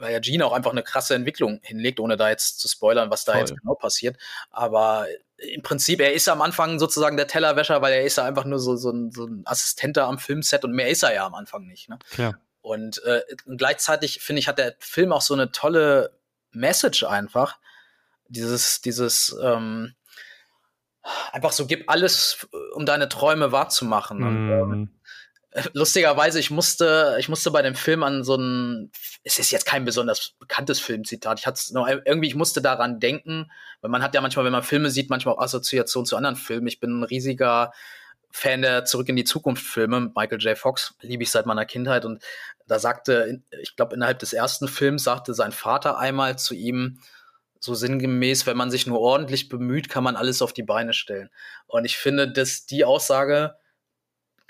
weil ja Gene auch einfach eine krasse Entwicklung hinlegt, ohne da jetzt zu spoilern, was da Voll. jetzt genau passiert. Aber im Prinzip, er ist am Anfang sozusagen der Tellerwäscher, weil er ist ja einfach nur so, so, ein, so ein Assistent da am Filmset und mehr ist er ja am Anfang nicht. Ne? Ja. Und äh, gleichzeitig, finde ich, hat der Film auch so eine tolle Message einfach. Dieses, dieses, ähm, einfach so, gib alles, um deine Träume wahrzumachen. Mm. Und, ähm, mhm lustigerweise, ich musste, ich musste bei dem Film an so ein, es ist jetzt kein besonders bekanntes Filmzitat. Ich hatte noch irgendwie, ich musste daran denken, weil man hat ja manchmal, wenn man Filme sieht, manchmal auch Assoziationen zu anderen Filmen. Ich bin ein riesiger Fan der Zurück in die Zukunft Filme. Michael J. Fox liebe ich seit meiner Kindheit und da sagte, ich glaube, innerhalb des ersten Films sagte sein Vater einmal zu ihm, so sinngemäß, wenn man sich nur ordentlich bemüht, kann man alles auf die Beine stellen. Und ich finde, dass die Aussage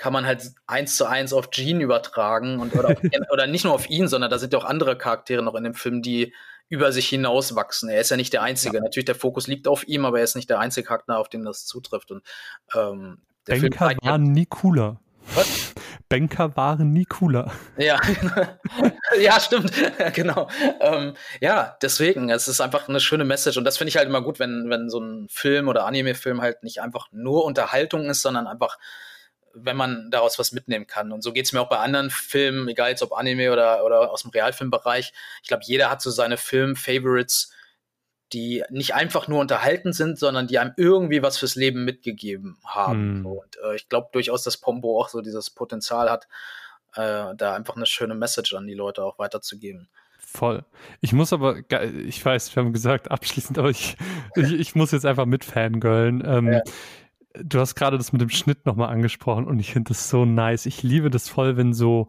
kann man halt eins zu eins auf Gene übertragen und oder, oder nicht nur auf ihn, sondern da sind ja auch andere Charaktere noch in dem Film, die über sich hinaus wachsen. Er ist ja nicht der Einzige. Ja. Natürlich, der Fokus liegt auf ihm, aber er ist nicht der einzige Charakter, auf den das zutrifft. Und ähm, der Banker Film waren nie cooler. Was? Banker waren nie cooler. Ja, ja, stimmt, genau. Ähm, ja, deswegen, es ist einfach eine schöne Message und das finde ich halt immer gut, wenn, wenn so ein Film oder Anime-Film halt nicht einfach nur Unterhaltung ist, sondern einfach wenn man daraus was mitnehmen kann. Und so geht es mir auch bei anderen Filmen, egal jetzt ob Anime oder, oder aus dem Realfilmbereich. Ich glaube, jeder hat so seine Film-Favorites, die nicht einfach nur unterhalten sind, sondern die einem irgendwie was fürs Leben mitgegeben haben. Mm. Und äh, ich glaube durchaus, dass Pombo auch so dieses Potenzial hat, äh, da einfach eine schöne Message an die Leute auch weiterzugeben. Voll. Ich muss aber, ich weiß, wir haben gesagt abschließend, aber ich, ich, ich muss jetzt einfach mit Fangirlen. Ähm, ja du hast gerade das mit dem Schnitt nochmal angesprochen und ich finde das so nice. Ich liebe das voll, wenn so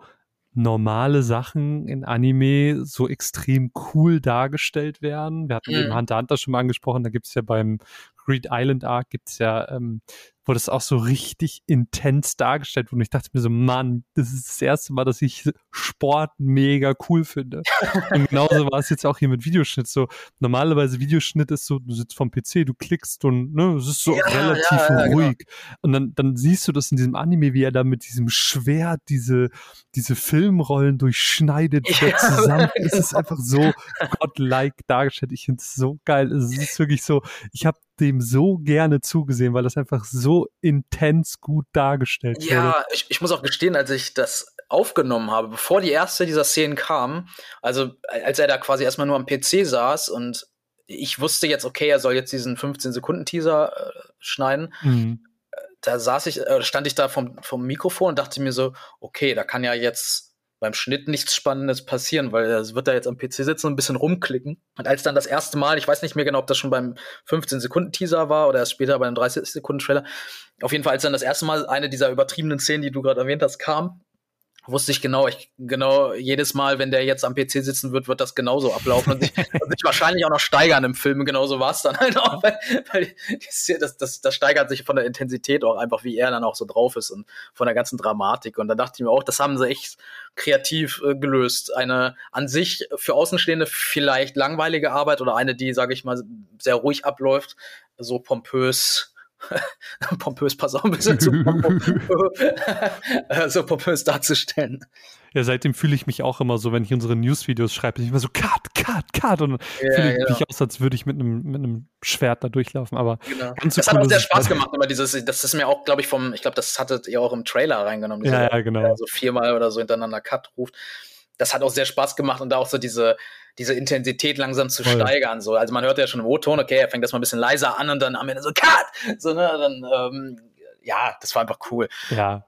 normale Sachen in Anime so extrem cool dargestellt werden. Wir hatten mhm. eben Hunter Hunter schon mal angesprochen, da gibt es ja beim Greed Island Arc gibt es ja ähm, wurde es auch so richtig intens dargestellt wurde. Und ich dachte mir so, Mann, das ist das erste Mal, dass ich Sport mega cool finde. und genauso war es jetzt auch hier mit Videoschnitt. So, normalerweise Videoschnitt ist so, du sitzt vom PC, du klickst und ne, es ist so ja, relativ ja, ja, genau. ruhig. Genau. Und dann, dann siehst du das in diesem Anime, wie er da mit diesem Schwert diese, diese Filmrollen durchschneidet, ja, zusammen. Es ist einfach so godlike dargestellt. Ich finde es so geil. Es ist wirklich so, ich habe dem so gerne zugesehen, weil das einfach so intens gut dargestellt wurde. Ja, ich, ich muss auch gestehen, als ich das aufgenommen habe, bevor die erste dieser Szenen kam, also als er da quasi erstmal nur am PC saß und ich wusste jetzt, okay, er soll jetzt diesen 15-Sekunden-Teaser äh, schneiden. Mhm. Da saß ich, äh, stand ich da vom, vom Mikrofon und dachte mir so, okay, da kann ja jetzt beim Schnitt nichts Spannendes passieren, weil er wird da jetzt am PC sitzen und ein bisschen rumklicken. Und als dann das erste Mal, ich weiß nicht mehr genau, ob das schon beim 15-Sekunden-Teaser war oder erst später beim 30-Sekunden-Trailer, auf jeden Fall, als dann das erste Mal eine dieser übertriebenen Szenen, die du gerade erwähnt hast, kam, wusste ich genau, ich genau jedes Mal, wenn der jetzt am PC sitzen wird, wird das genauso ablaufen und sich, und sich wahrscheinlich auch noch steigern im Film. Genauso war es dann halt auch, weil, weil das, das, das steigert sich von der Intensität auch einfach, wie er dann auch so drauf ist und von der ganzen Dramatik. Und da dachte ich mir auch, das haben sie echt kreativ äh, gelöst. Eine an sich für Außenstehende vielleicht langweilige Arbeit oder eine, die, sage ich mal, sehr ruhig abläuft, so pompös pompös, pass auf, ein bisschen zu so pompös darzustellen. Ja, seitdem fühle ich mich auch immer so, wenn ich unsere News-Videos schreibe, bin ich immer so, cut, cut, cut. Und ja, fühle ich genau. mich aus, als würde ich mit einem, mit einem Schwert da durchlaufen. Aber genau. ganz so das cool, hat auch sehr Spaß gemacht, immer dieses, das ist mir auch, glaube ich, vom, ich glaube, das hattet ihr auch im Trailer reingenommen. Ja, ja, genau. So viermal oder so hintereinander Cut ruft. Das hat auch sehr Spaß gemacht und da auch so diese, diese Intensität langsam zu Voll. steigern. So. Also man hört ja schon im O-Ton, okay, er fängt das mal ein bisschen leiser an und dann am Ende so, Cut! So, ne, dann, ähm, ja, das war einfach cool. Ja.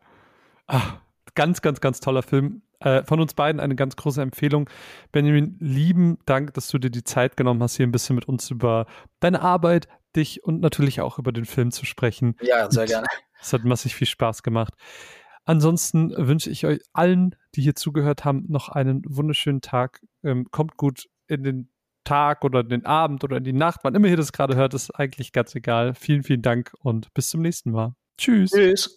Ach, ganz, ganz, ganz toller Film. Äh, von uns beiden eine ganz große Empfehlung. Benjamin, lieben Dank, dass du dir die Zeit genommen hast, hier ein bisschen mit uns über deine Arbeit, dich und natürlich auch über den Film zu sprechen. Ja, sehr gerne. Es hat massiv viel Spaß gemacht. Ansonsten wünsche ich euch allen, die hier zugehört haben, noch einen wunderschönen Tag. Ähm, kommt gut in den Tag oder den Abend oder in die Nacht, wann immer ihr das gerade hört, ist eigentlich ganz egal. Vielen, vielen Dank und bis zum nächsten Mal. Tschüss. Tschüss.